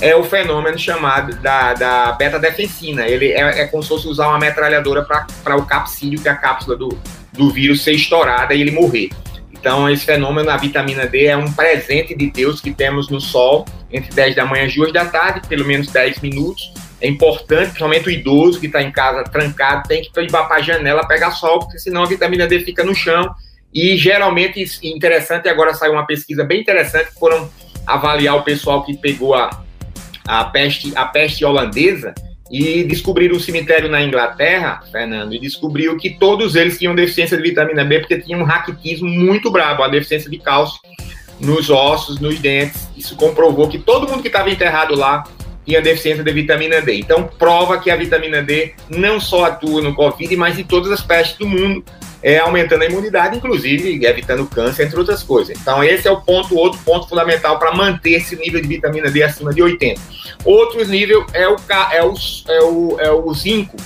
é o fenômeno chamado da, da beta-defensina. Ele é, é como se fosse usar uma metralhadora para o capsíleo, que é a cápsula do, do vírus ser estourada e ele morrer. Então, esse fenômeno, a vitamina D, é um presente de Deus que temos no sol entre 10 da manhã e 2 da tarde, pelo menos 10 minutos. É importante, principalmente o idoso que está em casa trancado, tem que ir para a janela pegar sol, porque senão a vitamina D fica no chão. E geralmente, interessante, agora saiu uma pesquisa bem interessante, foram avaliar o pessoal que pegou a, a peste, a peste holandesa, e descobriram um cemitério na Inglaterra, Fernando, e descobriu que todos eles tinham deficiência de vitamina B, porque tinham um raquitismo muito brabo, a deficiência de cálcio nos ossos, nos dentes. Isso comprovou que todo mundo que estava enterrado lá tinha deficiência de vitamina D. Então, prova que a vitamina D não só atua no Covid, mas em todas as pestes do mundo, é, aumentando a imunidade, inclusive evitando câncer, entre outras coisas. Então, esse é o ponto, outro ponto fundamental para manter esse nível de vitamina D acima de 80. Outro nível é o, é o, é o, é o zinco.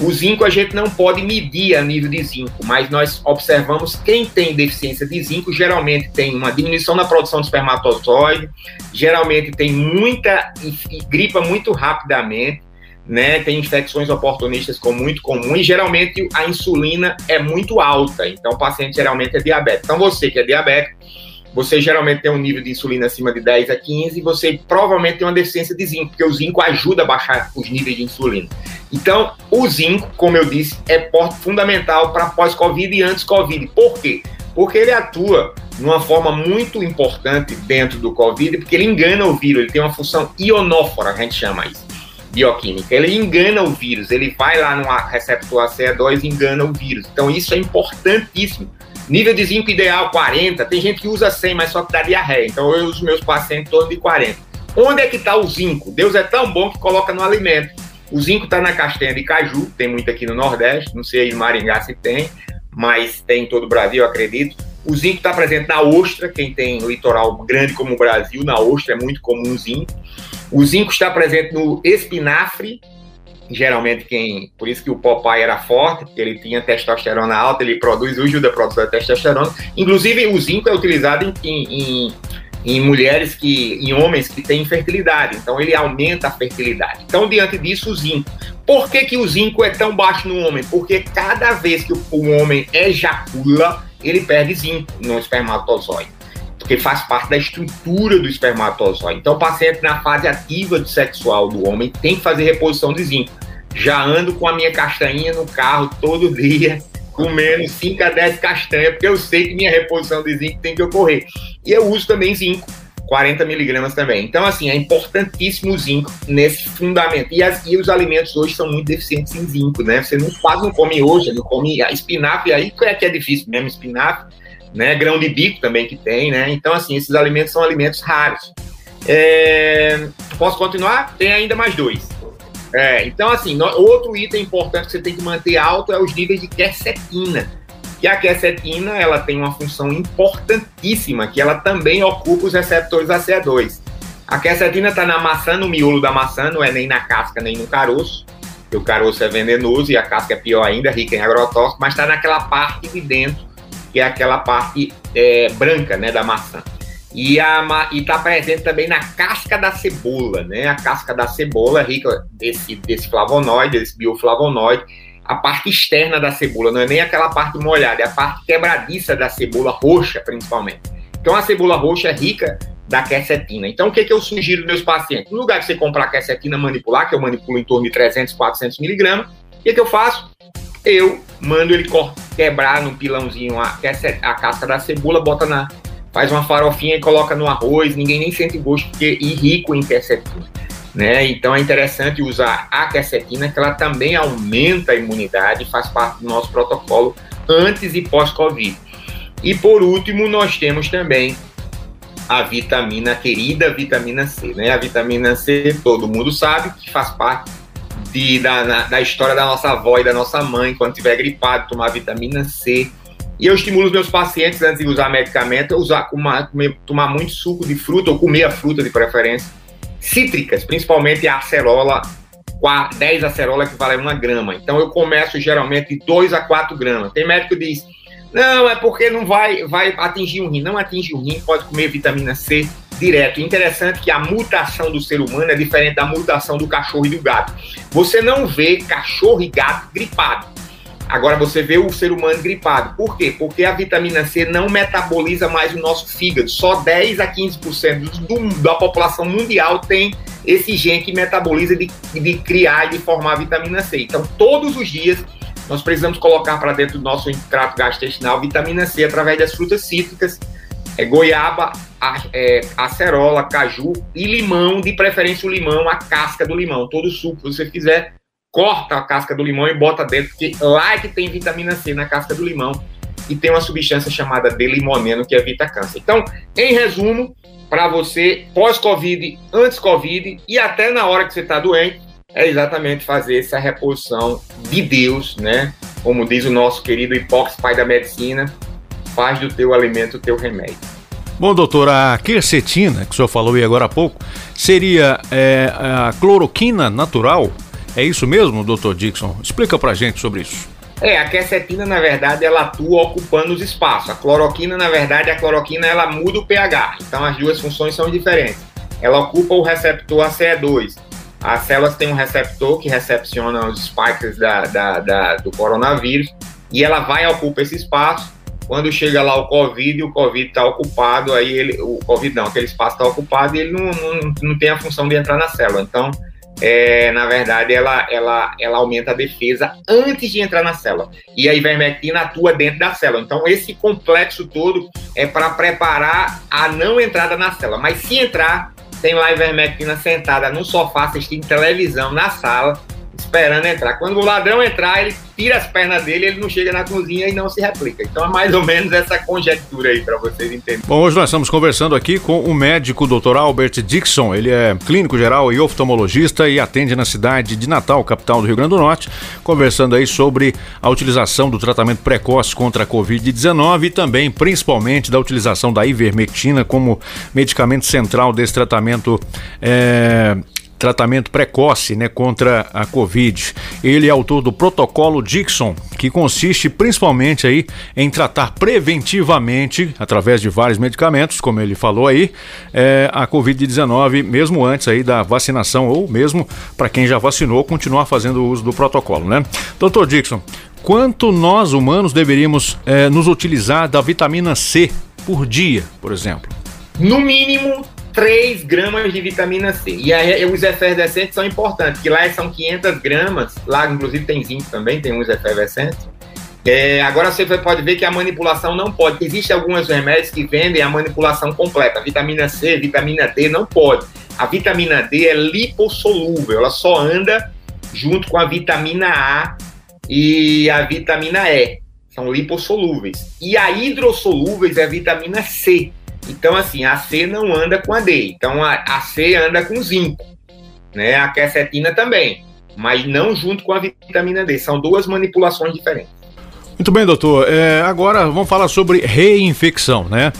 O zinco a gente não pode medir a nível de zinco, mas nós observamos quem tem deficiência de zinco geralmente tem uma diminuição na produção de espermatozoide, geralmente tem muita gripa muito rapidamente, né? Tem infecções oportunistas como muito comum e geralmente a insulina é muito alta, então o paciente geralmente é diabético. Então você que é diabético, você geralmente tem um nível de insulina acima de 10 a 15 e você provavelmente tem uma deficiência de zinco, porque o zinco ajuda a baixar os níveis de insulina. Então, o zinco, como eu disse, é porte fundamental para pós-Covid e antes-Covid. Por quê? Porque ele atua de uma forma muito importante dentro do Covid, porque ele engana o vírus, ele tem uma função ionófora, a gente chama isso, bioquímica. Ele engana o vírus, ele vai lá no receptor ACE2 e engana o vírus. Então, isso é importantíssimo. Nível de zinco ideal 40, tem gente que usa 100, mas só que dá diarreia. Então, eu uso meus pacientes em torno de 40. Onde é que está o zinco? Deus é tão bom que coloca no alimento. O zinco está na castanha de caju, tem muito aqui no Nordeste, não sei em Maringá se tem, mas tem em todo o Brasil, acredito. O zinco está presente na ostra, quem tem litoral grande como o Brasil, na ostra é muito comum o zinco. O zinco está presente no espinafre, geralmente quem. Por isso que o Popeye era forte, porque ele tinha testosterona alta, ele produz, ajuda a produção da testosterona. Inclusive, o zinco é utilizado em, em, em, em mulheres que. em homens que têm infertilidade. Então, ele aumenta a fertilidade. Então, diante disso, o zinco. Por que, que o zinco é tão baixo no homem? Porque cada vez que o, o homem ejacula, ele perde zinco no espermatozoide. Porque faz parte da estrutura do espermatozoide. Então, o paciente na fase ativa do sexual do homem tem que fazer reposição de zinco. Já ando com a minha castanhinha no carro todo dia, comendo 5 a 10 castanhas, porque eu sei que minha reposição de zinco tem que ocorrer. E eu uso também zinco, 40 miligramas também. Então, assim, é importantíssimo o zinco nesse fundamento. E, as- e os alimentos hoje são muito deficientes em zinco, né? Você não quase não come hoje, não come espinafre, aí é que é difícil mesmo, espinafre, né? Grão de bico também que tem, né? Então, assim, esses alimentos são alimentos raros. É, Posso continuar? Tem ainda mais dois. É, então, assim, no- outro item importante que você tem que manter alto é os níveis de quercetina. Que a quercetina, ela tem uma função importantíssima, que ela também ocupa os receptores ACE2. A quercetina está na maçã, no miolo da maçã, não é nem na casca, nem no caroço. O caroço é venenoso e a casca é pior ainda, rica em agrotóxico, mas está naquela parte de dentro, que é aquela parte é, branca, né, da maçã. E está presente também na casca da cebola, né? A casca da cebola é rica desse, desse flavonoide, desse bioflavonoide. A parte externa da cebola, não é nem aquela parte molhada, é a parte quebradiça da cebola roxa, principalmente. Então a cebola roxa é rica da quercetina. Então o que, que eu sugiro aos meus pacientes? No lugar de você comprar quercetina manipular, que eu manipulo em torno de 300, 400 miligramas, o que, que eu faço? Eu mando ele quebrar no pilãozinho a, a casca da cebola, bota na, faz uma farofinha e coloca no arroz, ninguém nem sente gosto, porque é rico em quercetina. Né? Então é interessante usar a quercetina, que ela também aumenta a imunidade, faz parte do nosso protocolo antes e pós-Covid. E por último, nós temos também a vitamina, a querida vitamina C. Né? A vitamina C, todo mundo sabe que faz parte de, da, na- da história da nossa avó e da nossa mãe, quando tiver gripado, tomar vitamina C. E eu estimulo os meus pacientes, antes de usar medicamento, usar, comer- tomar muito suco de fruta, ou comer a fruta de preferência, cítricas, principalmente a acerola, qua- 10 acerola que vale uma grama. Então eu começo geralmente de 2 a 4 gramas. Tem médico que diz, não, é porque não vai, vai atingir um rim. Não atinge o rim, pode comer vitamina C direto. Interessante que a mutação do ser humano é diferente da mutação do cachorro e do gato. Você não vê cachorro e gato gripado. Agora você vê o ser humano gripado. Por quê? Porque a vitamina C não metaboliza mais o nosso fígado. Só 10 a 15% do, da população mundial tem esse gene que metaboliza de, de criar e de formar a vitamina C. Então, todos os dias, nós precisamos colocar para dentro do nosso trato gastrointestinal vitamina C através das frutas cítricas, É goiaba, a- é, acerola, caju e limão, de preferência o limão, a casca do limão. Todo suco que você fizer, corta a casca do limão e bota dentro, porque lá é que tem vitamina C na casca do limão e tem uma substância chamada D-limoneno que evita câncer. Então, em resumo, para você pós-Covid, antes-Covid e até na hora que você está doente, é exatamente fazer essa reposição de Deus, né? Como diz o nosso querido Hipócrates, pai da medicina, faz do teu alimento o teu remédio. Bom, doutor, a quercetina, que o senhor falou aí agora há pouco, seria é, a cloroquina natural? É isso mesmo, doutor Dixon? Explica pra gente sobre isso. É, a quercetina, na verdade, ela atua ocupando os espaços. A cloroquina, na verdade, a cloroquina ela muda o pH. Então as duas funções são diferentes. Ela ocupa o receptor ACE2. As células têm um receptor que recepciona os spikes da, da- da- do coronavírus e ela vai ocupar esse espaço. Quando chega lá o Covid, o Covid está ocupado, aí ele, o Covid não, aquele espaço está ocupado e ele não, não, não tem a função de entrar na célula. Então, é, na verdade, ela, ela, ela aumenta a defesa antes de entrar na célula. E a ivermectina atua dentro da célula. Então, esse complexo todo é para preparar a não entrada na célula. Mas se entrar, tem lá a ivermectina sentada no sofá, assistindo televisão na sala, esperando entrar. Quando o ladrão entrar, ele tira as pernas dele, ele não chega na cozinha e não se replica. Então, é mais ou menos essa conjectura aí para vocês entenderem. Bom, hoje nós estamos conversando aqui com o médico Dr. Albert Dixon. Ele é clínico geral e oftalmologista e atende na cidade de Natal, capital do Rio Grande do Norte, conversando aí sobre a utilização do tratamento precoce contra a Covid-19 e também, principalmente, da utilização da ivermectina como medicamento central desse tratamento. é, tratamento precoce né, contra a Covid. Ele é autor do protocolo Dixon, que consiste principalmente aí em tratar preventivamente, através de vários medicamentos, como ele falou aí, é, a Covid-19, mesmo antes aí da vacinação, ou mesmo para quem já vacinou, continuar fazendo uso do protocolo, né? Doutor Dixon, quanto nós humanos deveríamos é, nos utilizar da vitamina C por dia, por exemplo? no mínimo 3 gramas de vitamina C. E aí os efervescentes são importantes, que lá são 500 gramas, lá inclusive tem zinco também, tem uns efervescentes. É, agora você pode ver que a manipulação não pode. Existem alguns remédios que vendem a manipulação completa. Vitamina C, vitamina D, não pode. A vitamina D é lipossolúvel, ela só anda junto com a vitamina A e a vitamina E. São lipossolúveis. E a hidrossolúveis é a vitamina C. Então, assim, a C não anda com a D. Então, a, a C anda com zinco. Né? A quercetina também. Mas não junto com a vitamina D. São duas manipulações diferentes. Muito bem, doutor. É, agora vamos falar sobre reinfecção, né?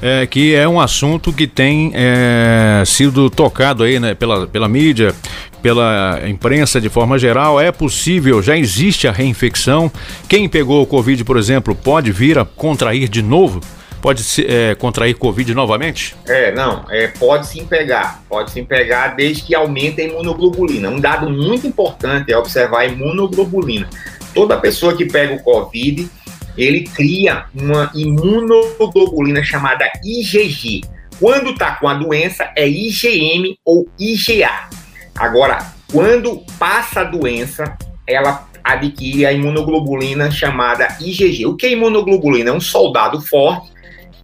É, que é um assunto que tem é, sido tocado aí né, pela, pela mídia, pela imprensa de forma geral. É possível, já existe a reinfecção. Quem pegou o Covid, por exemplo, pode vir a contrair de novo? Pode se, é, contrair Covid novamente? É, não, é, pode sim pegar, pode sim pegar desde que aumente a imunoglobulina. Um dado muito importante é observar a imunoglobulina. Toda pessoa que pega o Covid, ele cria uma imunoglobulina chamada IgG. Quando está com a doença, é IgM ou IgA. Agora, quando passa a doença, ela adquire a imunoglobulina chamada IgG. O que é imunoglobulina? É um soldado forte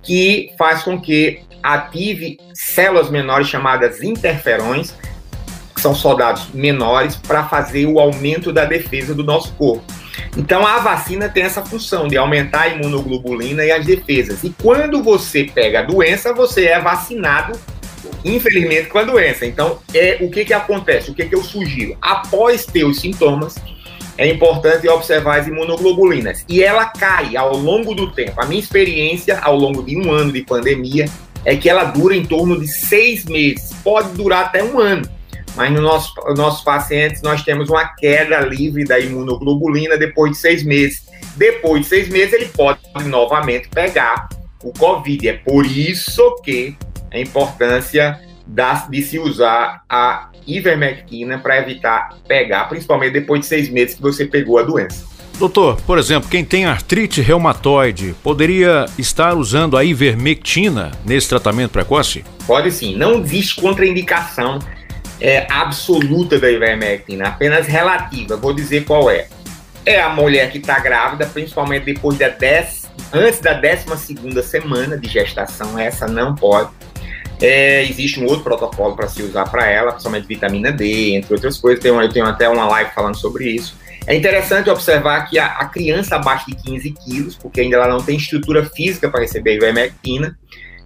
que faz com que ative células menores chamadas interferões, que são soldados menores, para fazer o aumento da defesa do nosso corpo. Então a vacina tem essa função de aumentar a imunoglobulina e as defesas. E quando você pega a doença, você é vacinado, infelizmente, com a doença. Então, é o que, que acontece? O que, que eu sugiro? Após ter os sintomas, é importante observar as imunoglobulinas. E ela cai ao longo do tempo. A minha experiência ao longo de um ano de pandemia é que ela dura em torno de seis meses. Pode durar até um ano. Mas nos nosso, nossos pacientes nós temos uma queda livre da imunoglobulina depois de seis meses. Depois de seis meses ele pode novamente pegar o Covid. É por isso que a importância da, de se usar a ivermectina para evitar pegar, principalmente depois de seis meses que você pegou a doença. Doutor, por exemplo, quem tem artrite reumatoide poderia estar usando a ivermectina nesse tratamento precoce? Pode sim, não existe contraindicação é, absoluta da ivermectina, apenas relativa. Vou dizer qual é. É a mulher que está grávida, principalmente depois da antes da 12 semana de gestação, essa não pode. É, existe um outro protocolo para se usar para ela, principalmente vitamina D, entre outras coisas. Tem uma- eu tenho até uma live falando sobre isso. É interessante observar que a, a criança abaixo de 15 quilos, porque ainda ela não tem estrutura física para receber ivermectina,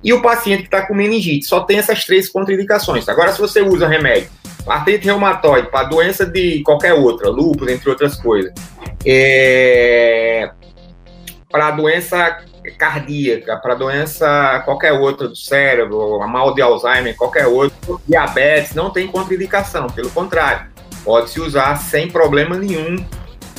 e o paciente que está com meningite, só tem essas três contraindicações. Agora, se você usa remédio artrite reumatoide, para doença de qualquer outra, lúpus, entre outras coisas, é, para doença cardíaca, para doença qualquer outra do cérebro, a mal de Alzheimer, qualquer outro, diabetes, não tem contraindicação, pelo contrário, pode-se usar sem problema nenhum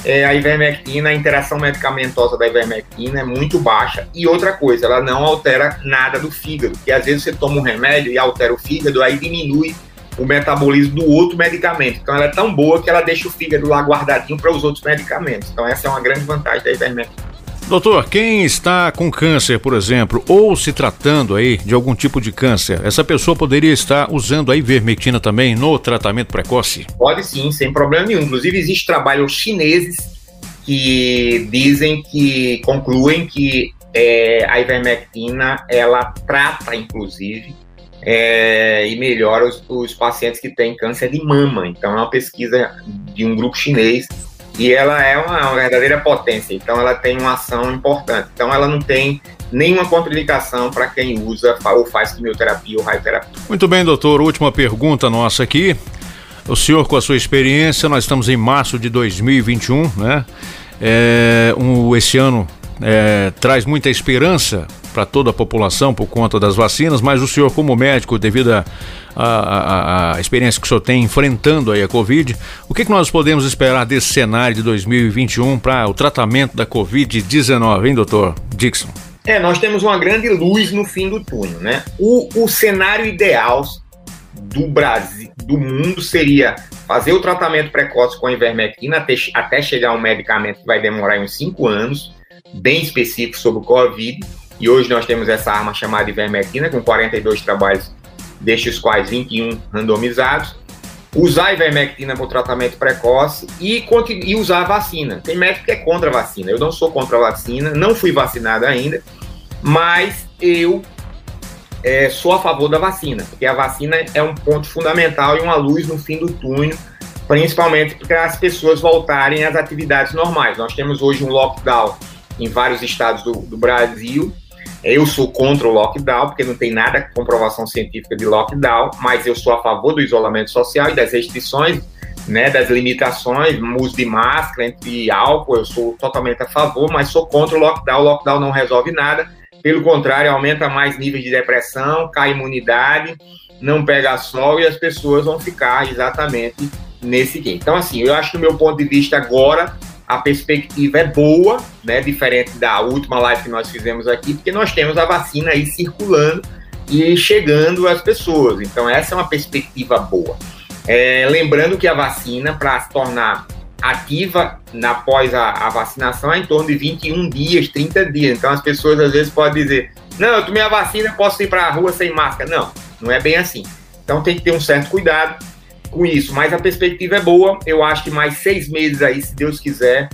é, a ivermectina, a interação medicamentosa da ivermectina é muito baixa. E outra coisa, ela não altera nada do fígado, porque às vezes você toma um remédio e altera o fígado, aí diminui o metabolismo do outro medicamento. Então ela é tão boa que ela deixa o fígado lá guardadinho para os outros medicamentos. Então essa é uma grande vantagem da ivermectina. Doutor, quem está com câncer, por exemplo, ou se tratando aí de algum tipo de câncer, essa pessoa poderia estar usando a ivermectina também no tratamento precoce? Pode sim, sem problema nenhum. Inclusive, existem trabalhos chineses que dizem que concluem que é, a ivermectina ela trata, inclusive, é, e melhora os, os pacientes que têm câncer de mama. Então, é uma pesquisa de um grupo chinês e ela é uma, uma verdadeira potência. Então, ela tem uma ação importante. Então, ela não tem nenhuma contraindicação para quem usa ou faz quimioterapia ou radioterapia. Muito bem, doutor. Última pergunta nossa aqui. O senhor, com a sua experiência, nós estamos em março de 2021, né? É, um, esse ano é, traz muita esperança para toda a população por conta das vacinas, mas o senhor, como médico, devido à a, a, a experiência que o senhor tem enfrentando aí a Covid, o que, que nós podemos esperar desse cenário de 2021 para o tratamento da Covid-19, hein, doutor Dixon? É, nós temos uma grande luz no fim do túnel, né? O, o cenário ideal do Brasil, do mundo, seria fazer o tratamento precoce com a ivermectina até, até chegar um medicamento que vai demorar uns 5 anos, bem específico sobre o Covid. E hoje nós temos essa arma chamada ivermectina, com 42 trabalhos, destes quais 21 randomizados. Usar ivermectina para o tratamento precoce e, e usar a vacina. Tem médico que é contra a vacina. Eu não sou contra a vacina, não fui vacinado ainda, mas eu é, sou a favor da vacina, porque a vacina é um ponto fundamental e uma luz no fim do túnel, principalmente para as pessoas voltarem às atividades normais. Nós temos hoje um lockdown em vários estados do, do Brasil. Eu sou contra o lockdown, porque não tem nada com comprovação científica de lockdown, mas eu sou a favor do isolamento social e das restrições, né, das limitações, uso de máscara, entre álcool, eu sou totalmente a favor, mas sou contra o lockdown. O lockdown não resolve nada, pelo contrário, aumenta mais níveis de depressão, cai a imunidade, não pega sol e as pessoas vão ficar exatamente nesse game. Então, assim, eu acho que do meu ponto de vista agora, a perspectiva é boa, né? Diferente da última live que nós fizemos aqui, porque nós temos a vacina aí circulando e chegando às pessoas. Então, essa é uma perspectiva boa. É, lembrando que a vacina, para se tornar ativa na- após a, a vacinação, é em torno de 21 dias, 30 dias. Então, as pessoas às vezes podem dizer: Não, eu tomei a vacina, posso ir para a rua sem máscara. Não, não é bem assim. Então, tem que ter um certo cuidado com isso. Mas a perspectiva é boa. Eu acho que mais seis meses aí, se Deus quiser,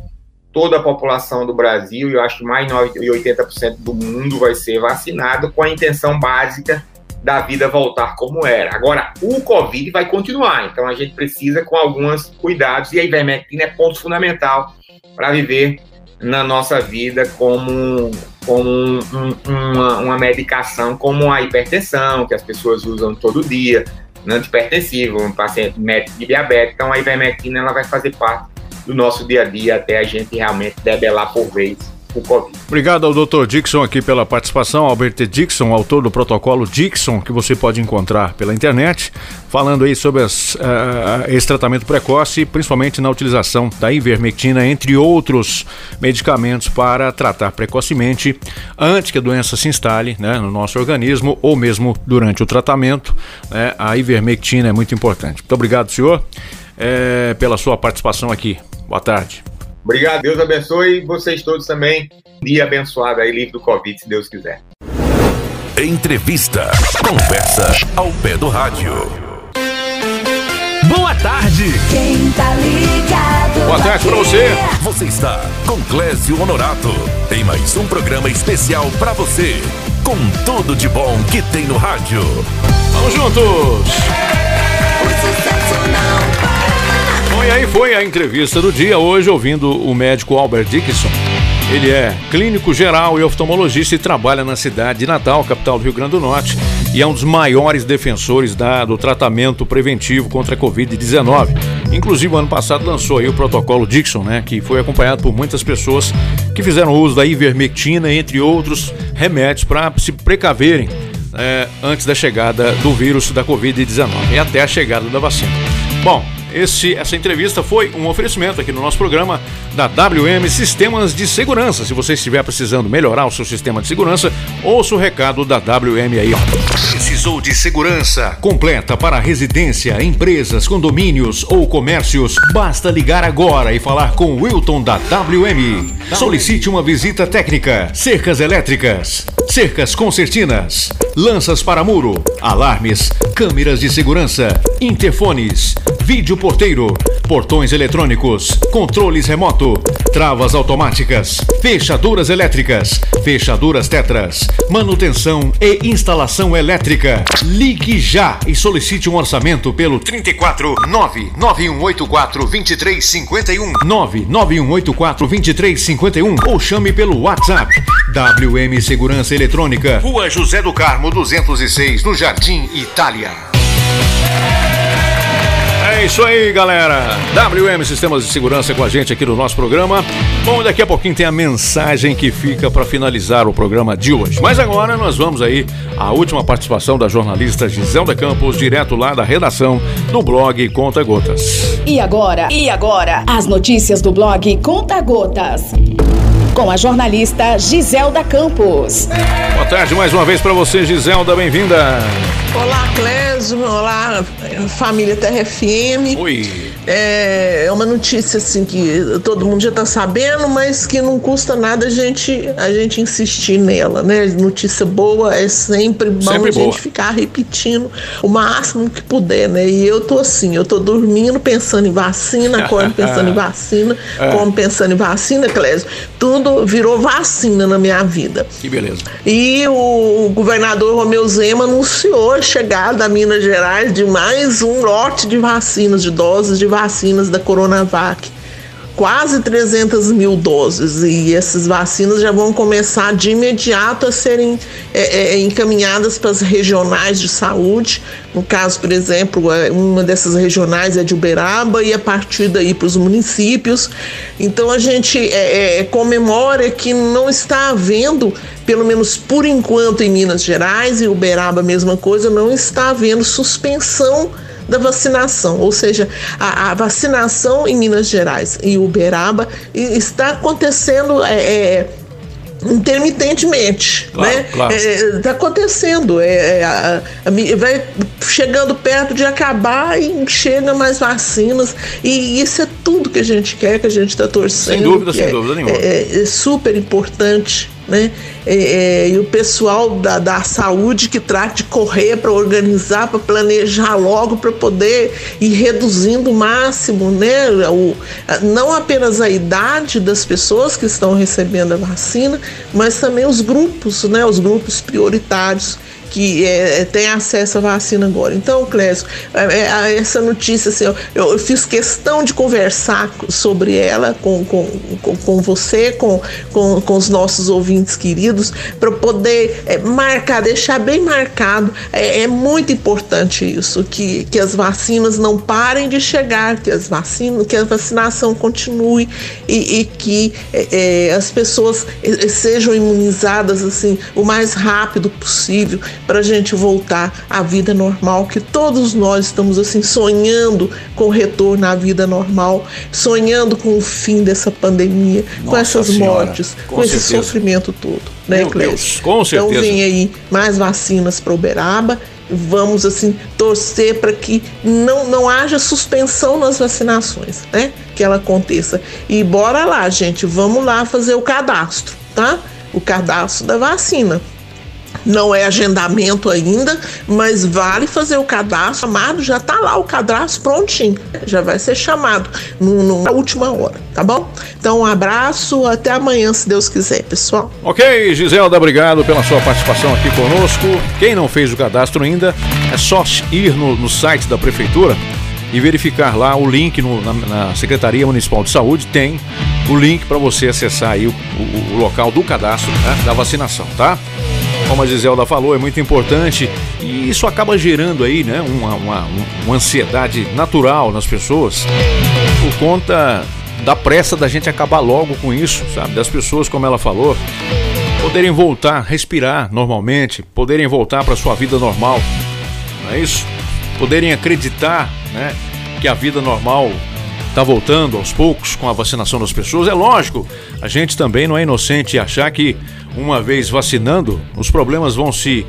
toda a população do Brasil, e eu acho que mais de 80% do mundo vai ser vacinado com a intenção básica da vida voltar como era. Agora, o Covid vai continuar, então a gente precisa com alguns cuidados, e a ivermectina é ponto fundamental para viver na nossa vida como, como um- um- uma, uma medicação, como a hipertensão, que as pessoas usam todo dia, um antihipertensivo, um paciente médico de diabetes, então a ivermectina ela vai fazer parte do nosso dia a dia até a gente realmente debelar por vez o Covid. Obrigado ao Dr. Dixon aqui pela participação, Albert Dixon, autor do protocolo Dixon, que você pode encontrar pela internet, falando aí sobre as, ah, esse tratamento precoce, principalmente na utilização da ivermectina, entre outros medicamentos para tratar precocemente, antes que a doença se instale né, no nosso organismo ou mesmo durante o tratamento. né, a ivermectina é muito importante. Muito obrigado, senhor, eh, pela sua participação aqui. Boa tarde. Obrigado, Deus abençoe vocês todos também. Dia abençoado aí, livre do Covid, se Deus quiser. Entrevista. Conversa ao pé do rádio. Boa tarde. Quem tá ligado? Boa tarde pra vai você. Você está com Clésio Honorato em mais um programa especial pra você, com tudo de bom que tem no rádio. Vamos juntos! Bom, e aí foi a entrevista do dia hoje, ouvindo o médico Albert Dickinson. Ele é clínico geral e oftalmologista e trabalha na cidade de Natal, capital do Rio Grande do Norte, e é um dos maiores defensores da- do tratamento preventivo contra a Covid-19. Inclusive, ano passado lançou aí o protocolo Dixon, né, que foi acompanhado por muitas pessoas que fizeram uso da ivermectina, entre outros remédios, para se precaverem é, antes da chegada do vírus da Covid-19 e até a chegada da vacina. Bom, esse, essa entrevista foi um oferecimento aqui no nosso programa da WM Sistemas de Segurança. Se você estiver precisando melhorar o seu sistema de segurança, ouça o recado da WM aí. Precisou de segurança completa para residência, empresas, condomínios ou comércios? Basta ligar agora e falar com o Wilton da WM. Solicite uma visita técnica. Cercas elétricas, cercas concertinas, lanças para muro, alarmes, câmeras de segurança, interfones, vídeo porteiro, portões eletrônicos, controles remoto, travas automáticas, fechaduras elétricas, fechaduras tetras, manutenção e instalação elétrica. Ligue já e solicite um orçamento pelo 34 99184 2351 99184 2351 ou chame pelo WhatsApp WM Segurança Eletrônica, Rua José do Carmo 206, no Jardim Itália. É isso aí, galera. WM Sistemas de Segurança com a gente aqui no nosso programa. Bom, daqui a pouquinho tem a mensagem que fica para finalizar o programa de hoje. Mas agora nós vamos aí à última participação da jornalista Giselda Campos, direto lá da redação do blog Conta Gotas. E agora? E agora? As notícias do blog Conta Gotas. Com a jornalista Giselda Campos. Boa tarde mais uma vez para você, Giselda, bem-vinda. Olá, Clésio. Olá, família Terra FM. Oi. É, é uma notícia assim que todo mundo já está sabendo, mas que não custa nada a gente, a gente insistir nela, né? Notícia boa é sempre bom Sempre a gente boa. ficar repetindo o máximo que puder, né? E eu tô assim, eu tô dormindo pensando em vacina, acordo pensando em vacina, É. como pensando em vacina, Clésio. Tudo virou vacina na minha vida. Que beleza. E o governador Romeu Zema anunciou a chegada a Minas Gerais de mais um lote de vacinas, de doses de vacinas da Coronavac. Quase 300 mil doses. E essas vacinas já vão começar de imediato a serem é, é, encaminhadas para as regionais de saúde. No caso, por exemplo, é, uma dessas regionais é de Uberaba e a partir daí para os municípios. Então a gente é, é, comemora que não está havendo, pelo menos por enquanto em Minas Gerais e Uberaba a mesma coisa, não está havendo suspensão da vacinação, ou seja, a, a vacinação em Minas Gerais e Uberaba está acontecendo é, é, intermitentemente, Claro, né? claro. Está acontecendo, é, é, a- a vai chegando perto de acabar e chega mais vacinas e isso é tudo que a gente quer, que a gente está torcendo. Sem dúvida, sem é- dúvida nenhuma. é, é super importante, né? É, é, e o pessoal da, da saúde que trata de correr para organizar, para planejar logo, para poder ir reduzindo o máximo, né? O, não apenas a idade das pessoas que estão recebendo a vacina, mas também os grupos, né? Os grupos prioritários que é, têm acesso à vacina agora. Então, Clésio, é, é, essa notícia, assim, eu, eu fiz questão de conversar sobre ela com, com, com, você, com, com, com os nossos ouvintes queridos, para poder é, marcar, deixar bem marcado. É, é muito importante isso, que, que as vacinas não parem de chegar, que as vacinas, que a vacinação continue e, e que é, é, as pessoas é, sejam imunizadas assim o mais rápido possível para a gente voltar à vida normal, que todos nós estamos assim sonhando com o retorno à vida normal, sonhando com o fim dessa pandemia, com Nossa essas Senhora, mortes, com com, esse sofrimento todo, né, Meu Cleide? Deus, com Então certeza. vem aí mais vacinas para Uberaba. Vamos assim torcer para que não, não haja suspensão nas vacinações, né? Que ela aconteça. E bora lá, gente, vamos lá fazer o cadastro, tá? O cadastro da vacina. Não é agendamento ainda, mas vale fazer o cadastro. Amado, já tá lá o cadastro prontinho. Já vai ser chamado no- na última hora, tá bom? Então, um abraço, até amanhã, se Deus quiser, pessoal. Ok, Giselda, obrigado pela sua participação aqui conosco. Quem não fez o cadastro ainda, é só ir no, no site da Prefeitura e verificar lá o link no- na, na Secretaria Municipal de Saúde. Tem o link para você acessar aí o, o- o local do cadastro né, da vacinação, tá? Como a Giselda falou, é muito importante e isso acaba gerando aí, né, uma, uma, uma ansiedade natural nas pessoas por conta da pressa da gente acabar logo com isso, sabe? Das pessoas, como ela falou, poderem voltar, respirar normalmente, poderem voltar para sua vida normal, não é isso? Poderem acreditar, né, que a vida normal está voltando aos poucos com a vacinação das pessoas. É lógico, a gente também não é inocente achar que uma vez vacinando, os problemas vão se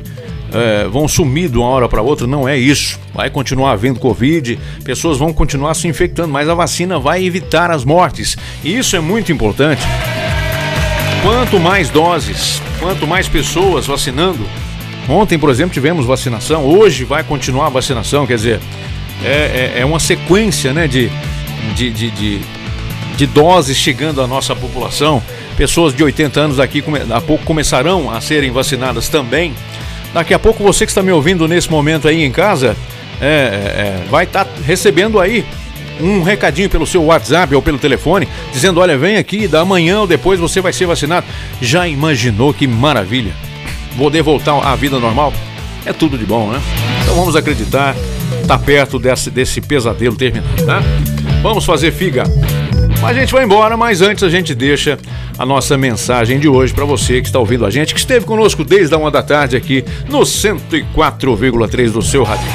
é, vão sumir de uma hora para outra. Não é isso. Vai continuar havendo Covid, pessoas vão continuar se infectando, mas a vacina vai evitar as mortes. E isso é muito importante. Quanto mais doses, quanto mais pessoas vacinando. Ontem, por exemplo, tivemos vacinação, hoje vai continuar a vacinação, quer dizer, é, é- é uma sequência né, de, de, de, de, de doses chegando à nossa população. Pessoas de 80 anos come- a pouco começarão a serem vacinadas também. Daqui a pouco você que está me ouvindo nesse momento aí em casa, é, é, é, vai estar recebendo aí um recadinho pelo seu WhatsApp ou pelo telefone, dizendo: olha, vem aqui, da manhã ou depois você vai ser vacinado. Já imaginou que maravilha? Poder voltar à vida normal? É tudo de bom, né? Então vamos acreditar, tá perto desse, desse pesadelo terminar, tá? Vamos fazer figa. A gente vai embora, mas antes a gente deixa a nossa mensagem de hoje para você que está ouvindo a gente, que esteve conosco desde a uma da tarde aqui no 104,3 do seu rádio.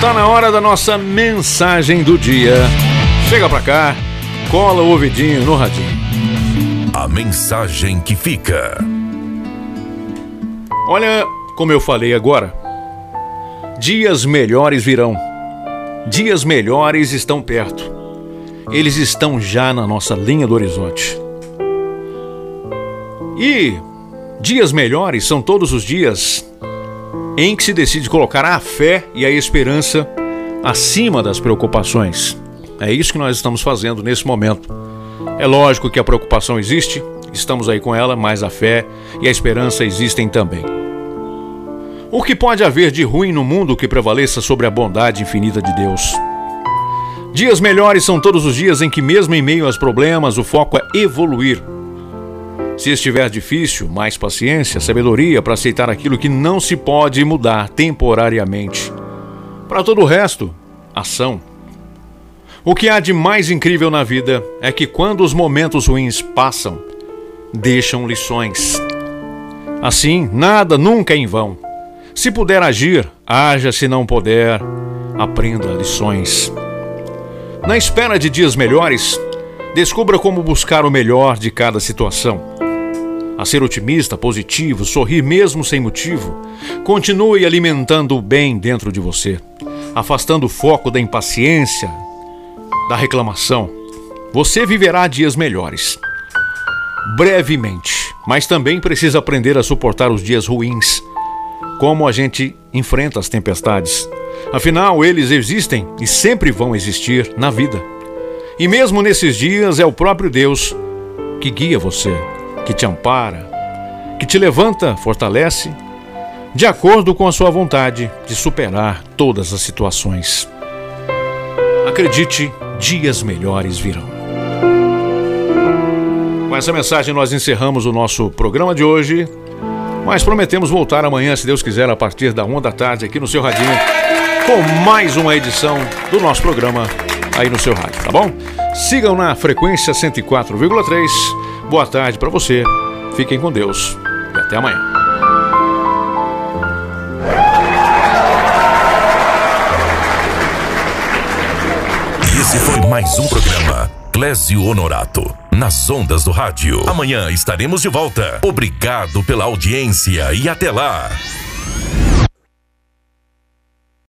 Tá na hora da nossa mensagem do dia. Chega pra cá, cola o ouvidinho no radinho. A mensagem que fica. Olha, como eu falei agora, dias melhores virão. Dias melhores estão perto. Eles estão já na nossa linha do horizonte. E dias melhores são todos os dias em que se decide colocar a fé e a esperança acima das preocupações. É isso que nós estamos fazendo nesse momento. É lógico que a preocupação existe, estamos aí com ela, mas a fé e a esperança existem também. O que pode haver de ruim no mundo que prevaleça sobre a bondade infinita de Deus? Dias melhores são todos os dias em que, mesmo em meio aos problemas, o foco é evoluir. Se estiver difícil, mais paciência, sabedoria para aceitar aquilo que não se pode mudar temporariamente. Para todo o resto, ação. O que há de mais incrível na vida é que quando os momentos ruins passam, deixam lições. Assim, nada nunca é em vão. Se puder agir, haja, se não puder, aprenda lições. Na espera de dias melhores, descubra como buscar o melhor de cada situação. A ser otimista, positivo, sorrir mesmo sem motivo. Continue alimentando o bem dentro de você, afastando o foco da impaciência, da reclamação. Você viverá dias melhores. Brevemente, mas também precisa aprender a suportar os dias ruins. Como a gente enfrenta as tempestades. Afinal, eles existem e sempre vão existir na vida. E mesmo nesses dias é o próprio Deus que guia você, que te ampara, que te levanta, fortalece, de acordo com a sua vontade de superar todas as situações. Acredite, dias melhores virão. Com essa mensagem, nós encerramos o nosso programa de hoje. Mas prometemos voltar amanhã, se Deus quiser, a partir da 1 da tarde, aqui no seu radinho, com mais uma edição do nosso programa aí no seu rádio, tá bom? Sigam na frequência 104,3. Boa tarde para você. Fiquem com Deus e até amanhã. Esse foi mais um programa Clésio Honorato, nas ondas do rádio. Amanhã estaremos de volta. Obrigado pela audiência e até lá.